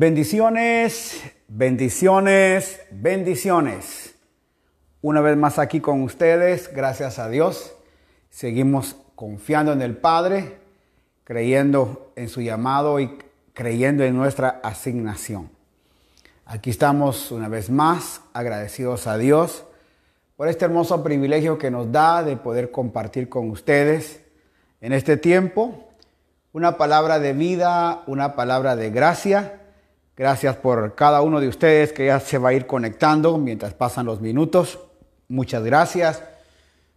Bendiciones, bendiciones, bendiciones. Una vez más aquí con ustedes, gracias a Dios. Seguimos confiando en el Padre, creyendo en su llamado y creyendo en nuestra asignación. Aquí estamos una vez más agradecidos a Dios por este hermoso privilegio que nos da de poder compartir con ustedes en este tiempo una palabra de vida, una palabra de gracia Gracias por cada uno de ustedes que ya se va a ir conectando mientras pasan los minutos. Muchas gracias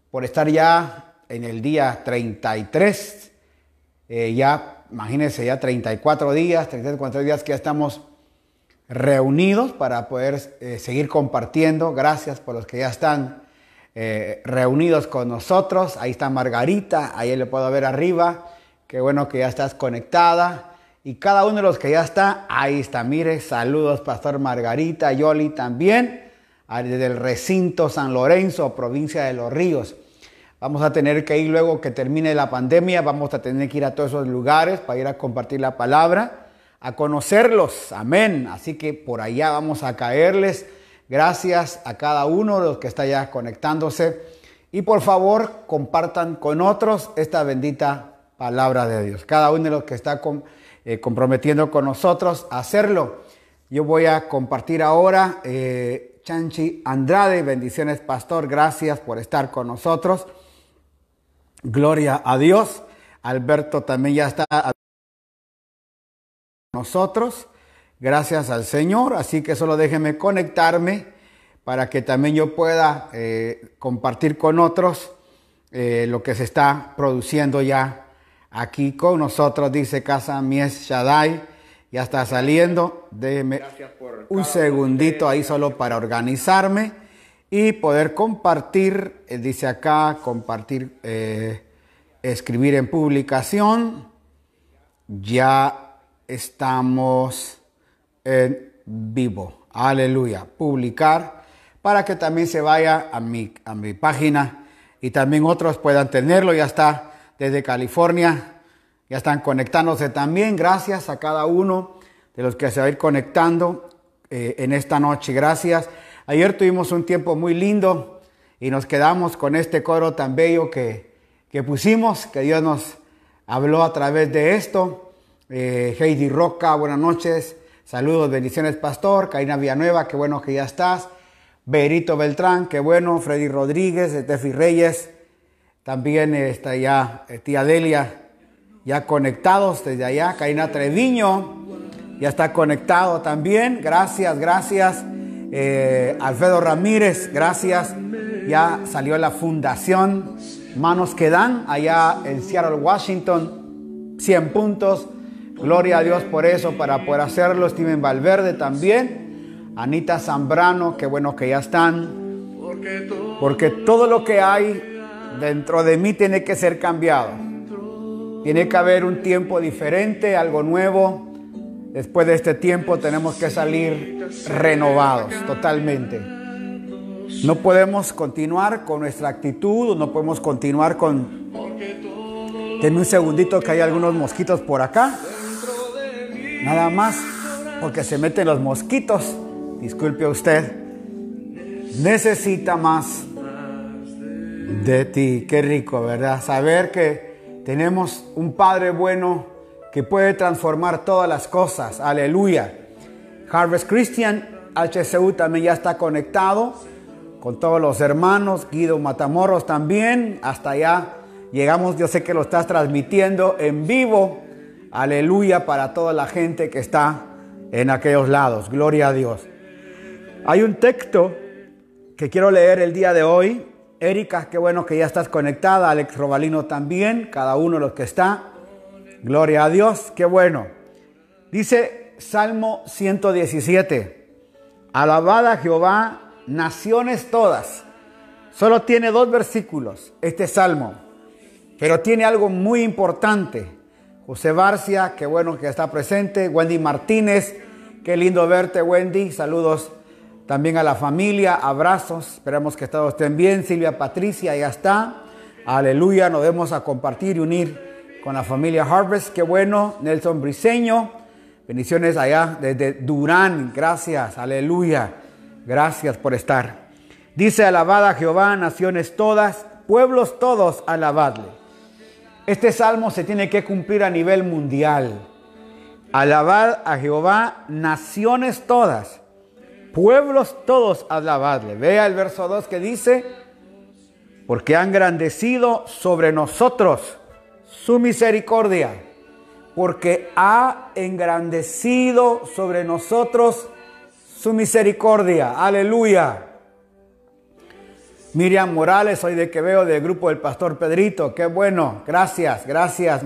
por estar ya en el día 33. Eh, ya, imagínense, ya 34 días, 34 días que ya estamos reunidos para poder eh, seguir compartiendo. Gracias por los que ya están eh, reunidos con nosotros. Ahí está Margarita, ahí le puedo ver arriba. Qué bueno que ya estás conectada. Y cada uno de los que ya está, ahí está. Mire, saludos, Pastor Margarita, Yoli también, desde el recinto San Lorenzo, provincia de Los Ríos. Vamos a tener que ir luego que termine la pandemia, vamos a tener que ir a todos esos lugares para ir a compartir la palabra, a conocerlos. Amén. Así que por allá vamos a caerles. Gracias a cada uno de los que está ya conectándose. Y por favor, compartan con otros esta bendita palabra de Dios. Cada uno de los que está con eh, comprometiendo con nosotros a hacerlo. Yo voy a compartir ahora eh, Chanchi Andrade, bendiciones pastor, gracias por estar con nosotros. Gloria a Dios. Alberto también ya está con nosotros. Gracias al Señor. Así que solo déjeme conectarme para que también yo pueda eh, compartir con otros lo que se está produciendo ya aquí con nosotros, dice Casa Mies Shaddai. Ya está saliendo. Déjeme un segundito ahí solo para organizarme y poder compartir, eh, dice acá, compartir, eh, escribir en publicación. Ya estamos en vivo. Aleluya. Publicar para que también se vaya a mi, a mi página y también otros puedan tenerlo. Ya está desde California. Ya están conectándose también. Gracias a cada uno de los que se va a ir conectando eh, en esta noche. Gracias. Ayer tuvimos un tiempo muy lindo y nos quedamos con este coro tan bello que, que pusimos, que Dios nos habló a través de esto. Eh, Heidi Roca, buenas noches. Saludos, bendiciones, Pastor. Karina Villanueva, qué bueno que ya estás. Berito Beltrán, qué bueno. Freddy Rodríguez, Tefi Reyes. También está ya eh, tía Delia, ya conectados desde allá. Karina Treviño, ya está conectado también. Gracias, gracias. Eh, Alfredo Ramírez, gracias. Ya salió la fundación Manos que Dan, allá en Seattle, Washington. 100 puntos. Gloria a Dios por eso, para poder hacerlo. Steven Valverde también. Anita Zambrano, qué bueno que ya están. Porque todo lo que hay dentro de mí tiene que ser cambiado. Tiene que haber un tiempo diferente, algo nuevo. Después de este tiempo tenemos que salir renovados totalmente. No podemos continuar con nuestra actitud, no podemos continuar con... Denme un segundito que hay algunos mosquitos por acá. Nada más, porque se meten los mosquitos. Disculpe usted. Necesita más de ti. Qué rico, ¿verdad? Saber que tenemos un Padre bueno que puede transformar todas las cosas. Aleluya. Harvest Christian HCU también ya está conectado con todos los hermanos. Guido Matamoros también. Hasta allá llegamos. Yo sé que lo estás transmitiendo en vivo. Aleluya para toda la gente que está en aquellos lados. Gloria a Dios. Hay un texto que quiero leer el día de hoy Erika, qué bueno que ya estás conectada. Alex Robalino también, cada uno de los que está. Gloria a Dios, qué bueno. Dice Salmo 117. Alabada Jehová, naciones todas. Solo tiene dos versículos este salmo, pero tiene algo muy importante. José Barcia, qué bueno que está presente. Wendy Martínez, qué lindo verte, Wendy. Saludos también a la familia, abrazos. Esperamos que todos estén bien. Silvia Patricia, ya está. Aleluya, nos vemos a compartir y unir con la familia Harvest. Qué bueno. Nelson Briseño. Bendiciones allá desde Durán. Gracias, aleluya. Gracias por estar. Dice, alabada Jehová, naciones todas, pueblos todos, alabadle. Este salmo se tiene que cumplir a nivel mundial. Alabad a Jehová, naciones todas, pueblos todos, alabadle. Vea el verso 2 que dice, porque han engrandecido sobre nosotros su misericordia, porque ha engrandecido sobre nosotros su misericordia. Aleluya. Miriam Morales, soy de que veo del grupo del Pastor Pedrito. Qué bueno. Gracias, gracias.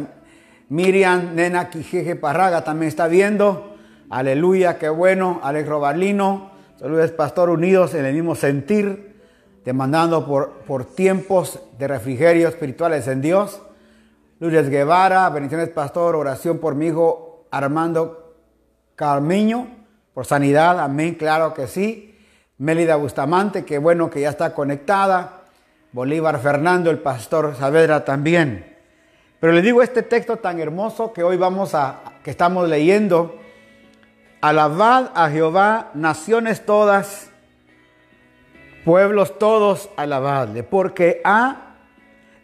Miriam Nena Quijeje Parraga también está viendo. Aleluya, qué bueno. Alex Robalino. Saludos, Pastor, unidos en el mismo sentir, demandando por, por tiempos de refrigerio espirituales en Dios. Luis Guevara, bendiciones, Pastor. Oración por mi hijo Armando Carmiño, por sanidad. Amén, claro que sí. Mélida Bustamante, que bueno que ya está conectada. Bolívar Fernando, el pastor Saavedra también. Pero le digo este texto tan hermoso que hoy vamos a, que estamos leyendo. Alabad a Jehová, naciones todas, pueblos todos, alabadle, porque ha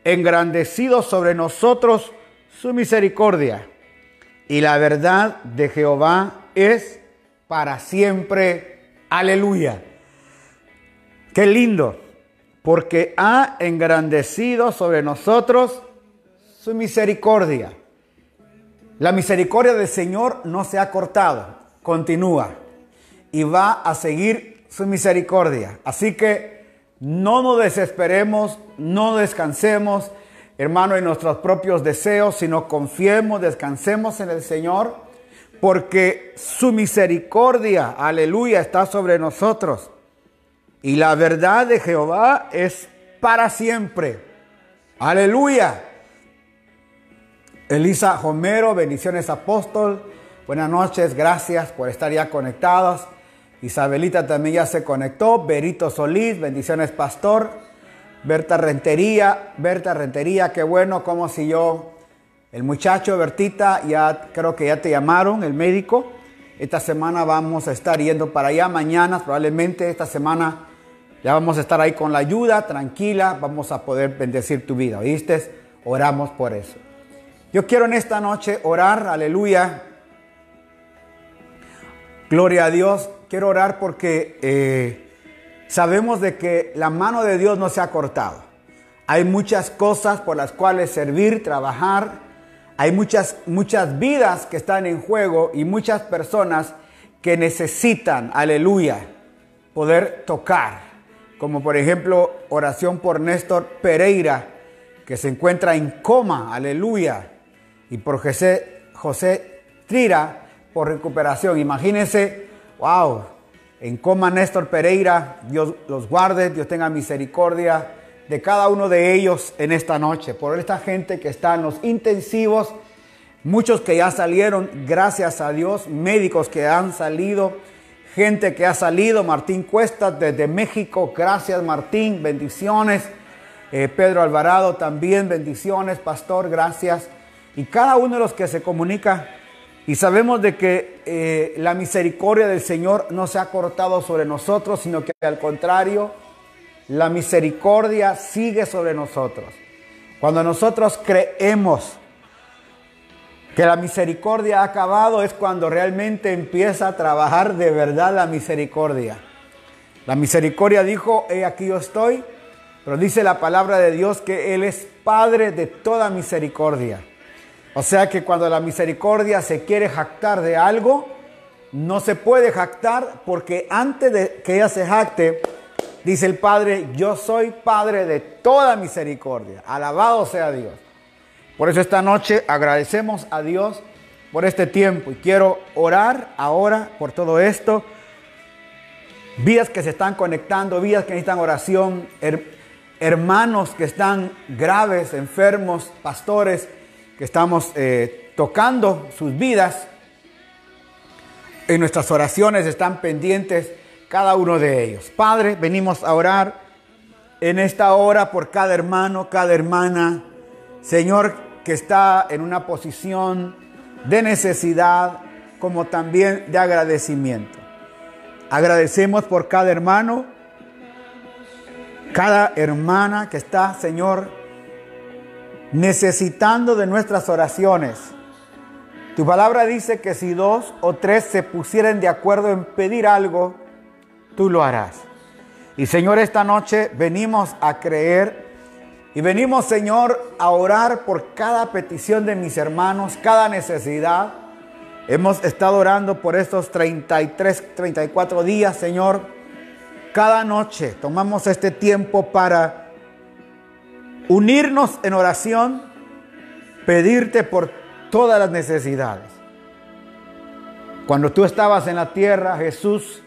engrandecido sobre nosotros su misericordia. Y la verdad de Jehová es para siempre. Aleluya. Qué lindo, porque ha engrandecido sobre nosotros su misericordia. La misericordia del Señor no se ha cortado, continúa y va a seguir su misericordia. Así que no nos desesperemos, no descansemos, hermano, en nuestros propios deseos, sino confiemos, descansemos en el Señor, porque su misericordia, aleluya, está sobre nosotros. Y la verdad de Jehová es para siempre. Aleluya. Elisa Homero, bendiciones apóstol. Buenas noches, gracias por estar ya conectados. Isabelita también ya se conectó. Berito Solís, bendiciones pastor. Berta Rentería, Berta Rentería, qué bueno, como si yo, el muchacho Bertita, ya creo que ya te llamaron, el médico. Esta semana vamos a estar yendo para allá, mañana probablemente esta semana ya vamos a estar ahí con la ayuda, tranquila, vamos a poder bendecir tu vida, ¿oíste? Oramos por eso. Yo quiero en esta noche orar, aleluya. Gloria a Dios. Quiero orar porque eh, sabemos de que la mano de Dios no se ha cortado. Hay muchas cosas por las cuales servir, trabajar. Hay muchas, muchas vidas que están en juego y muchas personas que necesitan, aleluya, poder tocar como por ejemplo oración por Néstor Pereira, que se encuentra en coma, aleluya, y por José, José Trira por recuperación. Imagínense, wow, en coma Néstor Pereira, Dios los guarde, Dios tenga misericordia de cada uno de ellos en esta noche, por esta gente que está en los intensivos, muchos que ya salieron, gracias a Dios, médicos que han salido gente que ha salido, Martín Cuesta desde México, gracias Martín, bendiciones. Eh, Pedro Alvarado también, bendiciones, pastor, gracias. Y cada uno de los que se comunica, y sabemos de que eh, la misericordia del Señor no se ha cortado sobre nosotros, sino que al contrario, la misericordia sigue sobre nosotros. Cuando nosotros creemos que la misericordia ha acabado es cuando realmente empieza a trabajar de verdad la misericordia. La misericordia dijo, he aquí yo estoy, pero dice la palabra de Dios que Él es Padre de toda misericordia. O sea que cuando la misericordia se quiere jactar de algo, no se puede jactar porque antes de que ella se jacte, dice el Padre, yo soy Padre de toda misericordia. Alabado sea Dios. Por eso esta noche agradecemos a Dios por este tiempo y quiero orar ahora por todo esto. Vidas que se están conectando, vidas que necesitan oración, hermanos que están graves, enfermos, pastores estamos eh, tocando sus vidas. En nuestras oraciones están pendientes cada uno de ellos. Padre, venimos a orar en esta hora por cada hermano, cada hermana. Señor, que está en una posición de necesidad, como también de agradecimiento. Agradecemos por cada hermano, cada hermana que está, Señor, necesitando de nuestras oraciones. Tu palabra dice que si dos o tres se pusieran de acuerdo en pedir algo, tú lo harás. Y Señor, esta noche venimos a creer y venimos, Señor, a orar por cada petición de mis hermanos, cada necesidad. Hemos estado orando por estos 33, 34 días, Señor. Cada noche tomamos este tiempo para unirnos en oración, pedirte por todas las necesidades. Cuando tú estabas en la tierra, Jesús,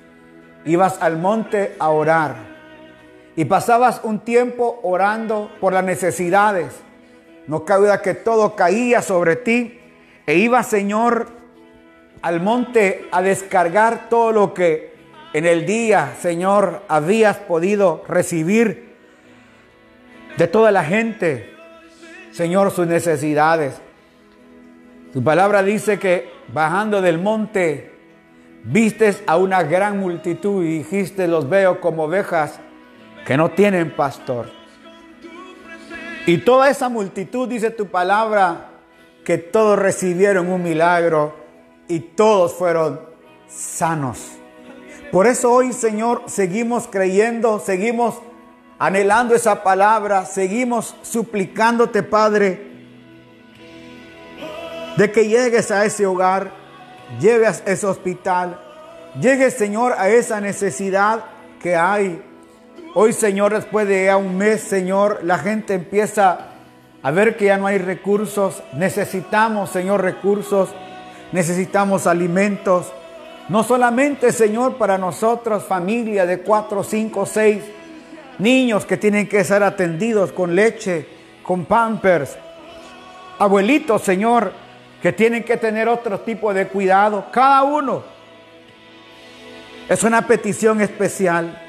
ibas al monte a orar y pasabas un tiempo orando por las necesidades. No cabe duda que todo caía sobre ti e ibas, Señor, al monte a descargar todo lo que en el día, Señor, habías podido recibir de toda la gente, Señor, sus necesidades. Tu palabra dice que bajando del monte vistes a una gran multitud y dijiste, los veo como ovejas que no tienen pastor. Y toda esa multitud, dice tu palabra, que todos recibieron un milagro y todos fueron sanos. Por eso hoy, Señor, seguimos creyendo, seguimos anhelando esa palabra, seguimos suplicándote, Padre, de que llegues a ese hogar, llegues a ese hospital, llegues, Señor, a esa necesidad que hay Hoy, Señor, después de un mes, Señor, la gente empieza a ver que ya no hay recursos. Necesitamos, Señor, recursos. Necesitamos alimentos. No solamente, Señor, para nosotros, familia de cuatro, cinco, seis niños que tienen que ser atendidos con leche, con pampers. Abuelitos, Señor, que tienen que tener otro tipo de cuidado. Cada uno. Es una petición especial.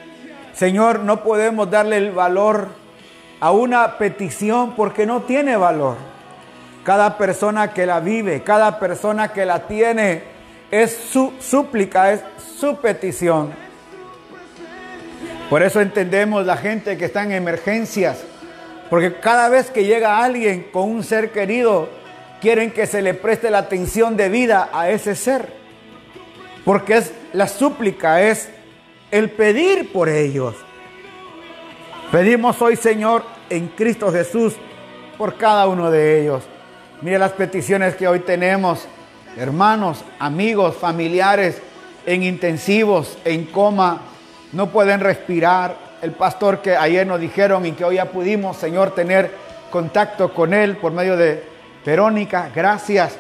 Señor, no podemos darle el valor a una petición porque no tiene valor. Cada persona que la vive, cada persona que la tiene, es su súplica, es su petición. Por eso entendemos la gente que está en emergencias, porque cada vez que llega alguien con un ser querido, quieren que se le preste la atención de vida a ese ser. Porque es la súplica, es el pedir por ellos. Pedimos hoy, Señor, en Cristo Jesús, por cada uno de ellos. Mire las peticiones que hoy tenemos, hermanos, amigos, familiares, en intensivos, en coma, no pueden respirar. El pastor que ayer nos dijeron y que hoy ya pudimos, Señor, tener contacto con él por medio de Verónica, gracias.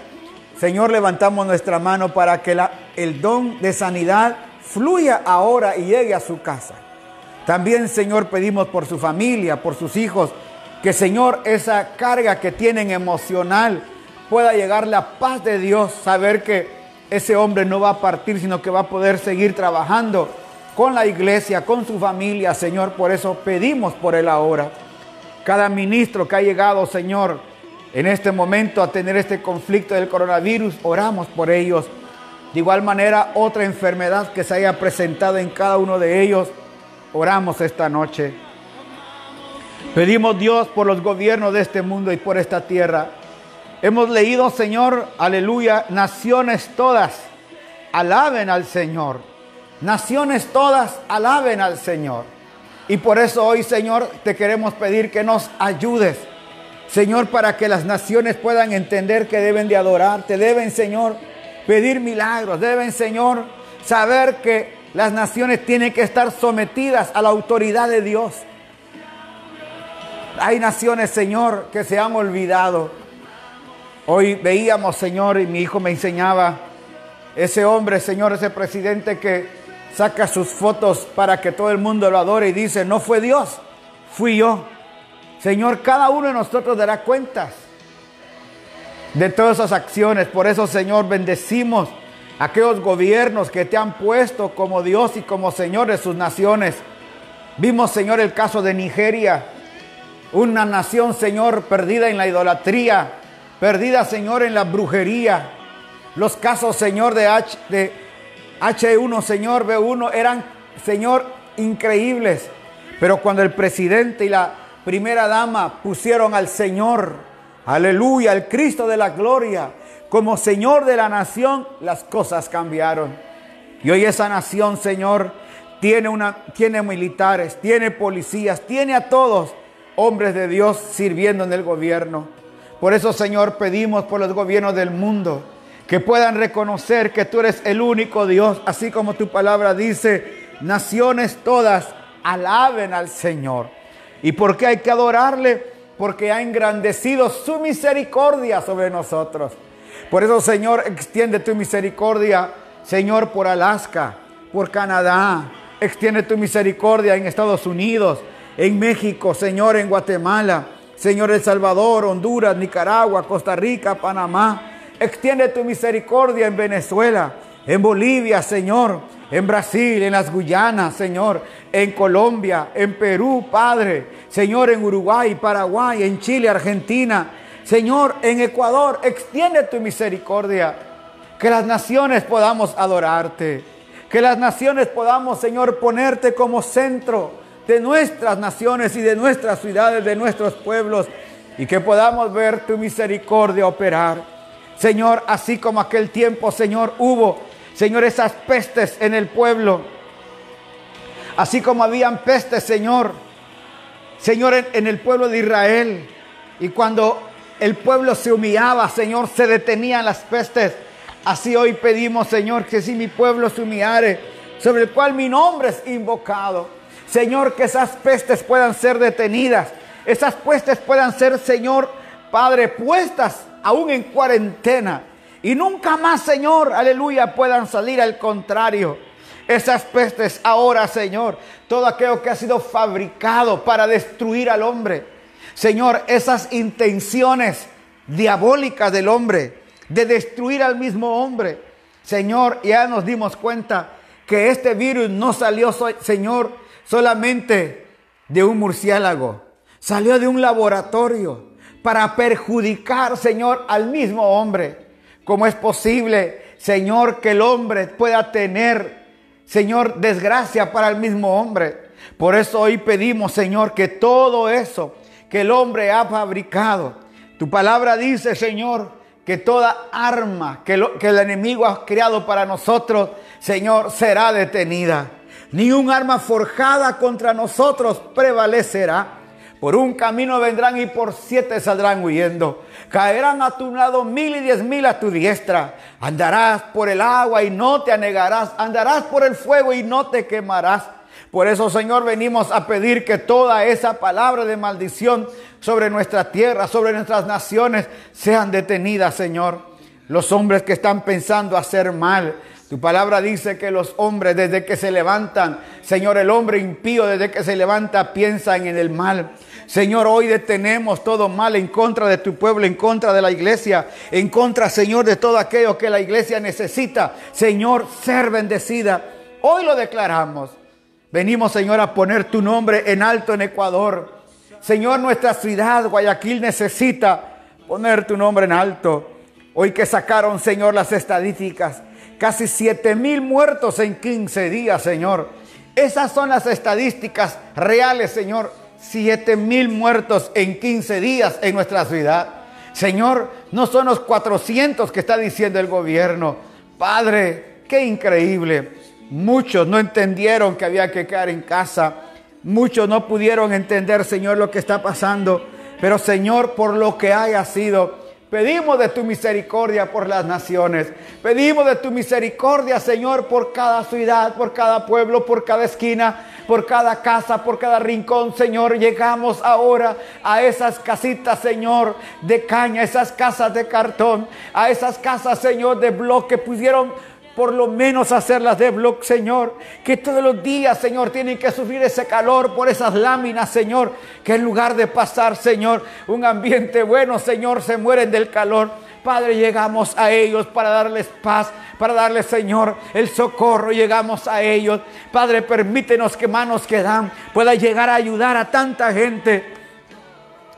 Señor, levantamos nuestra mano para que el don de sanidad fluya ahora y llegue a su casa. También, Señor, pedimos por su familia, por sus hijos, que, Señor, esa carga que tienen emocional pueda llegar la paz de Dios, saber que ese hombre no va a partir, sino que va a poder seguir trabajando con la iglesia, con su familia, Señor. Por eso pedimos por él ahora. Cada ministro que ha llegado, Señor, en este momento a tener este conflicto del coronavirus, oramos por ellos. De igual manera, otra enfermedad que se haya presentado en cada uno de ellos, oramos esta noche. Pedimos Dios por los gobiernos de este mundo y por esta tierra. Hemos leído, Señor, aleluya, naciones todas, alaben al Señor. Naciones todas, alaben al Señor. Y por eso hoy, Señor, te queremos pedir que nos ayudes. Señor, para que las naciones puedan entender que deben de adorarte, deben, Señor, pedir milagros. Deben, Señor, saber que las naciones tienen que estar sometidas a la autoridad de Dios. Hay naciones, Señor, que se han olvidado. Hoy veíamos, Señor, y mi hijo me enseñaba, ese hombre, Señor, ese presidente que saca sus fotos para que todo el mundo lo adore y dice, no fue Dios, fui yo. Señor, cada uno de nosotros dará cuentas de todas esas acciones. Por eso, Señor, bendecimos a aquellos gobiernos que te han puesto como Dios y como Señor de sus naciones. Vimos, Señor, el caso de Nigeria, una nación, Señor, perdida en la idolatría, perdida, Señor, en la brujería. Los casos, Señor, de, H, de H1, Señor, B1, eran, Señor, increíbles. Pero cuando el presidente y la primera dama pusieron al Señor, aleluya, al Cristo de la gloria, como Señor de la nación, las cosas cambiaron. Y hoy esa nación, Señor, tiene, una, tiene militares, tiene policías, tiene a todos hombres de Dios sirviendo en el gobierno. Por eso, Señor, pedimos por los gobiernos del mundo que puedan reconocer que tú eres el único Dios, así como tu palabra dice, naciones todas alaben al Señor. ¿Y por qué hay que adorarle? Porque ha engrandecido su misericordia sobre nosotros. Por eso, Señor, extiende tu misericordia, Señor, por Alaska, por Canadá. Extiende tu misericordia en Estados Unidos, en México, Señor, en Guatemala, Señor, El Salvador, Honduras, Nicaragua, Costa Rica, Panamá. Extiende tu misericordia en Venezuela, en Bolivia, Señor, en Brasil, en las Guyanas, Señor, en Colombia, en Perú, Padre, Señor, en Uruguay, Paraguay, en Chile, Argentina, Señor, en Ecuador, extiende tu misericordia. Que las naciones podamos adorarte. Que las naciones podamos, Señor, ponerte como centro de nuestras naciones y de nuestras ciudades, de nuestros pueblos. Y que podamos ver tu misericordia operar. Señor, así como aquel tiempo, Señor, hubo, Señor, esas pestes en el pueblo. Así como habían pestes, Señor, Señor, en, el pueblo de Israel. Y cuando el pueblo se humillaba, Señor, se detenían las pestes. Así hoy pedimos, Señor, que si mi pueblo se humillare, sobre el cual mi nombre es invocado, Señor, que esas pestes puedan ser detenidas, esas pestes puedan ser, Señor, Padre, puestas aún en cuarentena y nunca más, Señor, aleluya, puedan salir al contrario. Esas pestes ahora, Señor, todo aquello que ha sido fabricado para destruir al hombre, Señor, esas intenciones diabólicas del hombre de destruir al mismo hombre. Señor, ya nos dimos cuenta que este virus no salió, Señor, solamente de un murciélago. Salió de un laboratorio para perjudicar, Señor, al mismo hombre. ¿Cómo es posible, Señor, que el hombre pueda tener, Señor, desgracia para el mismo hombre? Por eso hoy pedimos, Señor, que todo eso que el hombre ha fabricado. Tu palabra dice, Señor, que toda arma que, que, el enemigo ha creado para nosotros, Señor, será detenida. Ni un arma forjada contra nosotros prevalecerá. Por un camino vendrán y por siete saldrán huyendo. Caerán a tu lado mil y diez mil a tu diestra. Andarás por el agua y no te anegarás. Andarás por el fuego y no te quemarás. Por eso, Señor, venimos a pedir que toda esa palabra de maldición sobre nuestra tierra, sobre nuestras naciones, sean detenidas, Señor. Los hombres que están pensando hacer mal. Tu palabra dice que los hombres desde que se levantan, Señor, el hombre impío desde que se levanta piensan en el mal. Señor, hoy detenemos todo mal en contra de tu pueblo, en contra de la iglesia, en contra, Señor, de todo aquello que la iglesia necesita. Señor, ser bendecida. Hoy lo declaramos. Venimos, Señor, a poner tu nombre en alto en Ecuador. Señor, nuestra ciudad, Guayaquil, necesita poner tu nombre en alto. Hoy que sacaron, Señor, las estadísticas, casi 7 mil muertos en 15 días, Señor. Esas son las estadísticas reales, Señor. 7 mil muertos en 15 días en nuestra ciudad. Señor, no son los 400 que está diciendo el gobierno. Padre, qué increíble. Muchos no entendieron que había que quedar en casa. Muchos no pudieron entender, Señor, lo que está pasando. Pero, Señor, por lo que haya sido, pedimos de tu misericordia por las naciones. Pedimos de tu misericordia, Señor, por cada ciudad, por cada pueblo, por cada esquina, por cada casa, por cada rincón, Señor. Llegamos ahora a esas casitas, Señor, de caña, esas casas de cartón, a esas casas, Señor, de bloque. Pusieron por lo menos hacerlas de bloc, Señor. Que todos los días, Señor, tienen que sufrir ese calor por esas láminas, Señor. Que en lugar de pasar, Señor, un ambiente bueno, Señor, se mueren del calor. Padre, llegamos a ellos para darles paz, para darles, Señor, el socorro. Llegamos a ellos. Padre, permítenos que manos que dan pueda llegar a ayudar a tanta gente.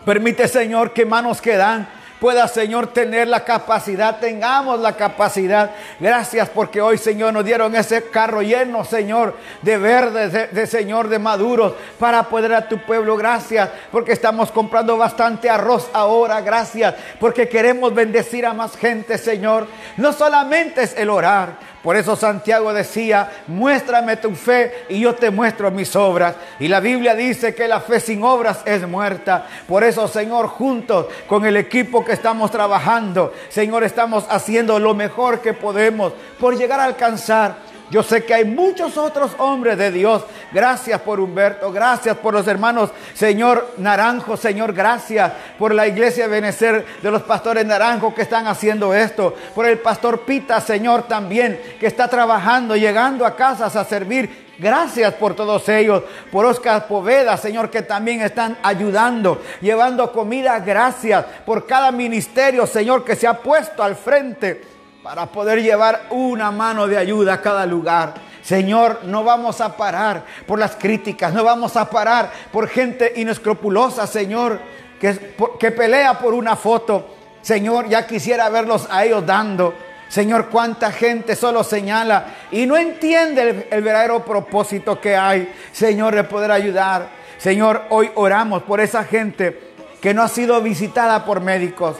Permite, Señor, que manos que dan pueda, Señor, tener la capacidad, tengamos la capacidad. Gracias porque hoy, Señor, nos dieron ese carro lleno, Señor, de verdes, de, de Señor, de maduros, para poder a tu pueblo. Gracias porque estamos comprando bastante arroz ahora. Gracias porque queremos bendecir a más gente, Señor. No solamente es el orar, por eso Santiago decía, muéstrame tu fe y yo te muestro mis obras. Y la Biblia dice que la fe sin obras es muerta. Por eso, Señor, juntos con el equipo que estamos trabajando, Señor, estamos haciendo lo mejor que podemos por llegar a alcanzar yo sé que hay muchos otros hombres de Dios. Gracias por Humberto, gracias por los hermanos, Señor Naranjo, Señor, gracias por la iglesia de Benecer de los pastores Naranjo que están haciendo esto. Por el pastor Pita, Señor, también, que está trabajando, llegando a casas a servir. Gracias por todos ellos, por Oscar Poveda, Señor, que también están ayudando, llevando comida. Gracias por cada ministerio, Señor, que se ha puesto al frente para poder llevar una mano de ayuda a cada lugar. Señor, no vamos a parar por las críticas, no vamos a parar por gente inescrupulosa, Señor, que, que pelea por una foto. Señor, ya quisiera verlos a ellos dando. Señor, cuánta gente solo señala y no entiende el, el, verdadero propósito que hay, Señor, de poder ayudar. Señor, hoy oramos por esa gente que no ha sido visitada por médicos.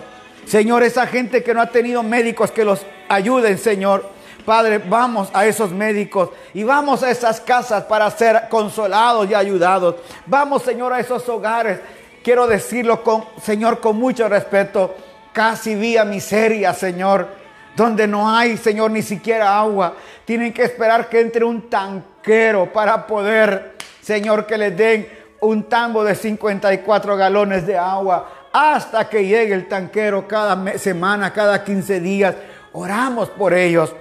Señor, esa gente que no ha tenido médicos que los ayuden, Señor. Padre, vamos a esos médicos y vamos a esas casas para ser consolados y ayudados. Vamos, Señor, a esos hogares. Quiero decirlo con, Señor, con mucho respeto. Casi vía miseria, Señor, donde no hay, Señor, ni siquiera agua. Tienen que esperar que entre un tanquero para poder, Señor, que les den un tambo de 54 galones de agua hasta que llegue el tanquero cada semana, cada 15 días. Oramos por ellos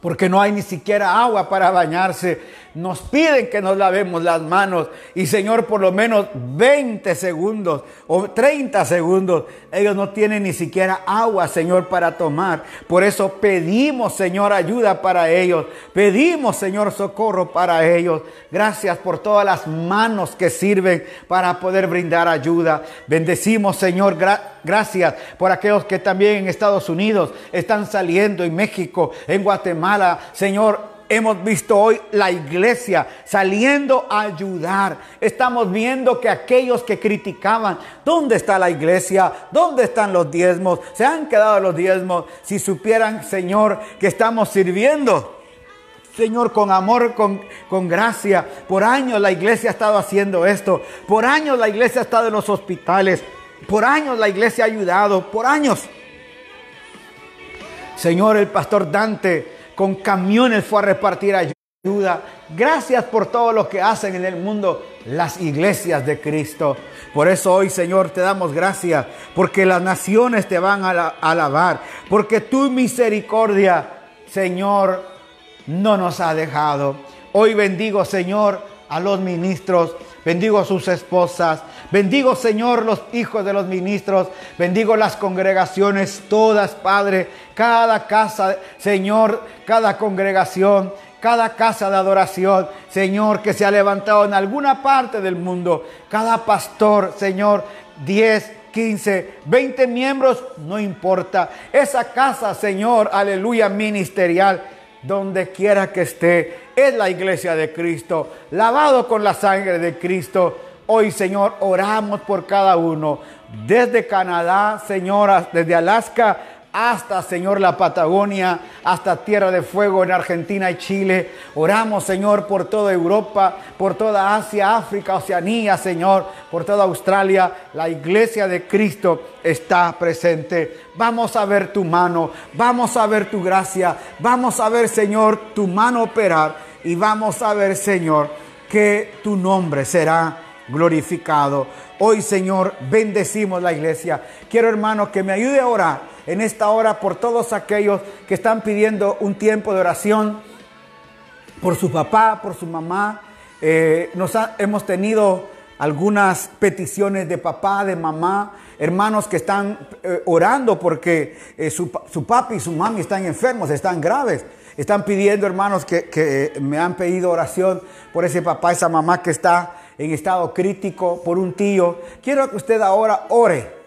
porque no hay ni siquiera agua para bañarse nos piden que nos lavemos las manos y Señor por lo menos 20 segundos o 30 segundos. Ellos no tienen ni siquiera agua, Señor, para tomar. Por eso pedimos, Señor, ayuda para ellos. Pedimos, Señor, socorro para ellos. Gracias por todas las manos que sirven para poder brindar ayuda. Bendecimos, Señor, gracias por aquellos que también en Estados Unidos están saliendo, en México, en Guatemala. Señor, hemos visto hoy la iglesia saliendo a ayudar. Estamos viendo que aquellos que criticaban, ¿dónde está la iglesia? ¿Dónde están los diezmos? Se han quedado los diezmos. Si supieran, Señor, que estamos sirviendo. Señor, con amor, con, con gracia. Por años la iglesia ha estado haciendo esto. Por años la iglesia ha estado en los hospitales. Por años la iglesia ha ayudado. Por años. Señor, el pastor Dante con camiones fue a repartir ayuda. Gracias por todo lo que hacen en el mundo las iglesias de Cristo. Por eso hoy, Señor, te damos gracias, porque las naciones te van a alabar, porque tu misericordia, Señor, no nos ha dejado. Hoy bendigo, Señor, a los ministros, bendigo a sus esposas, bendigo, Señor, los hijos de los ministros, bendigo las congregaciones todas, Padre, cada casa, Señor, cada congregación, cada casa de adoración, Señor, que se ha levantado en alguna parte del mundo, cada pastor, Señor, 10, 15, 20 miembros, no importa. Esa casa, Señor, aleluya, ministerial, donde quiera que esté, es la iglesia de Cristo, lavado con la sangre de Cristo. Hoy, Señor, oramos por cada uno, desde Canadá, Señora, desde Alaska hasta, Señor, la Patagonia, hasta Tierra de Fuego en Argentina y Chile. Oramos, Señor, por toda Europa, por toda Asia, África, Oceanía, Señor, por toda Australia. La iglesia de Cristo está presente. Vamos a ver tu mano, vamos a ver tu gracia, vamos a ver, Señor, tu mano operar y vamos a ver, Señor, que tu nombre será glorificado. Hoy, Señor, bendecimos la iglesia. Quiero, hermano, que me ayude a orar en esta hora por todos aquellos que están pidiendo un tiempo de oración por su papá, por su mamá. Eh, nos hemos tenido algunas peticiones de papá, de mamá, hermanos que están eh, orando porque eh, su, su, papi y su mami están enfermos, están graves. Están pidiendo, hermanos, que, que me han pedido oración por ese papá, esa mamá que está en estado crítico, por un tío. Quiero que usted ahora ore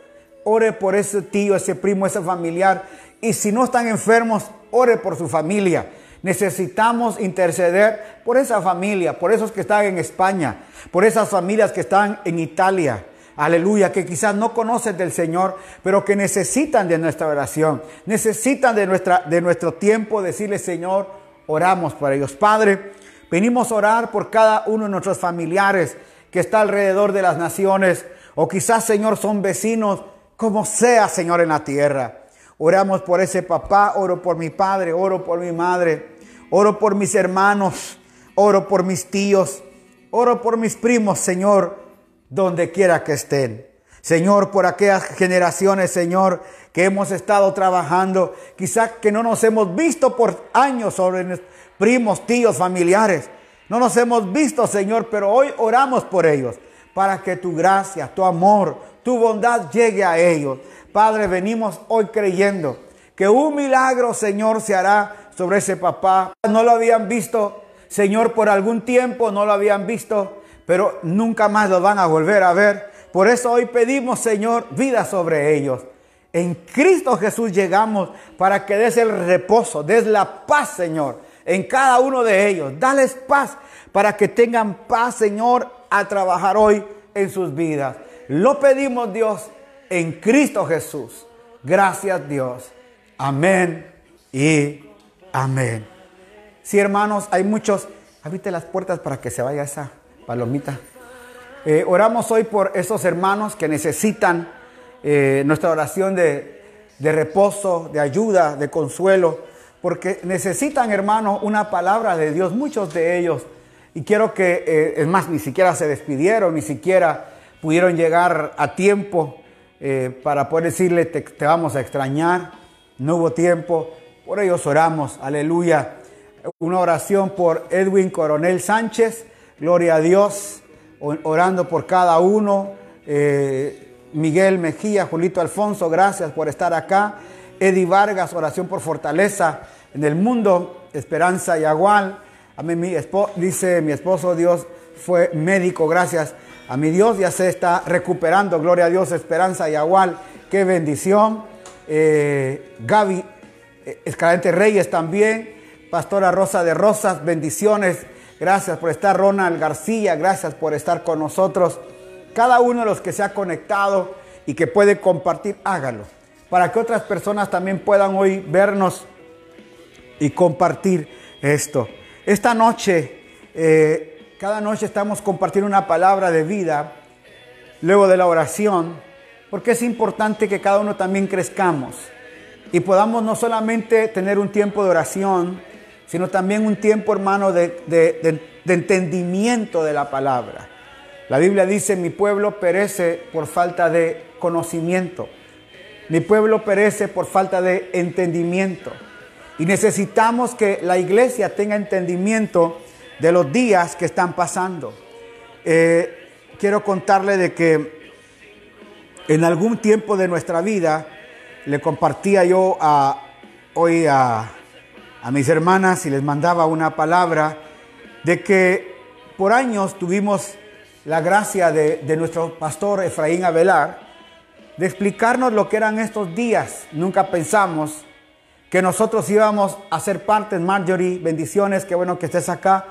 ore por ese tío, ese primo, ese familiar. Y si no están enfermos, ore por su familia. Necesitamos interceder por esa familia, por esos que están en España, por esas familias que están en Italia. Aleluya, que quizás no conocen del Señor, pero que necesitan de nuestra oración, necesitan de, nuestra, de nuestro tiempo decirle, Señor, oramos por ellos. Padre, venimos a orar por cada uno de nuestros familiares que está alrededor de las naciones, o quizás, Señor, son vecinos, como sea, Señor, en la tierra. Oramos por ese papá, oro por mi padre, oro por mi madre, oro por mis hermanos, oro por mis tíos, oro por mis primos, Señor, donde quiera que estén. Señor, por aquellas generaciones, Señor, que hemos estado trabajando, quizás que no nos hemos visto por años sobre primos, tíos, familiares. No nos hemos visto, Señor, pero hoy oramos por ellos, para que tu gracia, tu amor, tu bondad llegue a ellos. Padre, venimos hoy creyendo que un milagro, Señor, se hará sobre ese papá. No lo habían visto, Señor, por algún tiempo, no lo habían visto, pero nunca más lo van a volver a ver. Por eso hoy pedimos, Señor, vida sobre ellos. En Cristo Jesús llegamos para que des el reposo, des la paz, Señor, en cada uno de ellos. Dales paz para que tengan paz, Señor, a trabajar hoy en sus vidas. Lo pedimos, Dios, en Cristo Jesús. Gracias Dios. Amén y amén. Sí, hermanos, hay muchos. Habite las puertas para que se vaya esa palomita. Eh, oramos hoy por esos hermanos que necesitan eh, nuestra oración de, reposo, de ayuda, de consuelo, porque necesitan, hermanos, una palabra de Dios, muchos de ellos. Y quiero que, eh, es más, ni siquiera se despidieron, ni siquiera pudieron llegar a tiempo eh, para poder decirle te, vamos a extrañar. No hubo tiempo, por ellos oramos, aleluya. Una oración por Edwin Coronel Sánchez, gloria a Dios, orando por cada uno. Eh, Miguel Mejía, Julito Alfonso, gracias por estar acá. Eddie Vargas, oración por fortaleza en el mundo, esperanza y agual. A mí, mi dice mi esposo, Dios fue médico, gracias a mi Dios ya se está recuperando, gloria a Dios, esperanza y agual, qué bendición. Eh, Gaby eh, Escalante Reyes también, Pastora Rosa de Rosas, bendiciones, gracias por estar, Ronald García, gracias por estar con nosotros. Cada uno de los que se ha conectado y que puede compartir, hágalo, para que otras personas también puedan hoy vernos y compartir esto. Esta noche, eh, cada noche estamos compartiendo una palabra de vida luego de la oración, porque es importante que cada uno también crezcamos y podamos no solamente tener un tiempo de oración, sino también un tiempo, hermano, de, de, entendimiento de la palabra. La Biblia dice, mi pueblo perece por falta de conocimiento. Mi pueblo perece por falta de entendimiento. Y necesitamos que la iglesia tenga entendimiento de los días que están pasando. Eh, quiero contarle de que en algún tiempo de nuestra vida le compartía yo hoy a, mis hermanas y les mandaba una palabra de que por años tuvimos la gracia de, de nuestro pastor Efraín Avelar de explicarnos lo que eran estos días. Nunca pensamos que nosotros íbamos a ser parte, Marjorie, bendiciones, qué bueno que estés acá.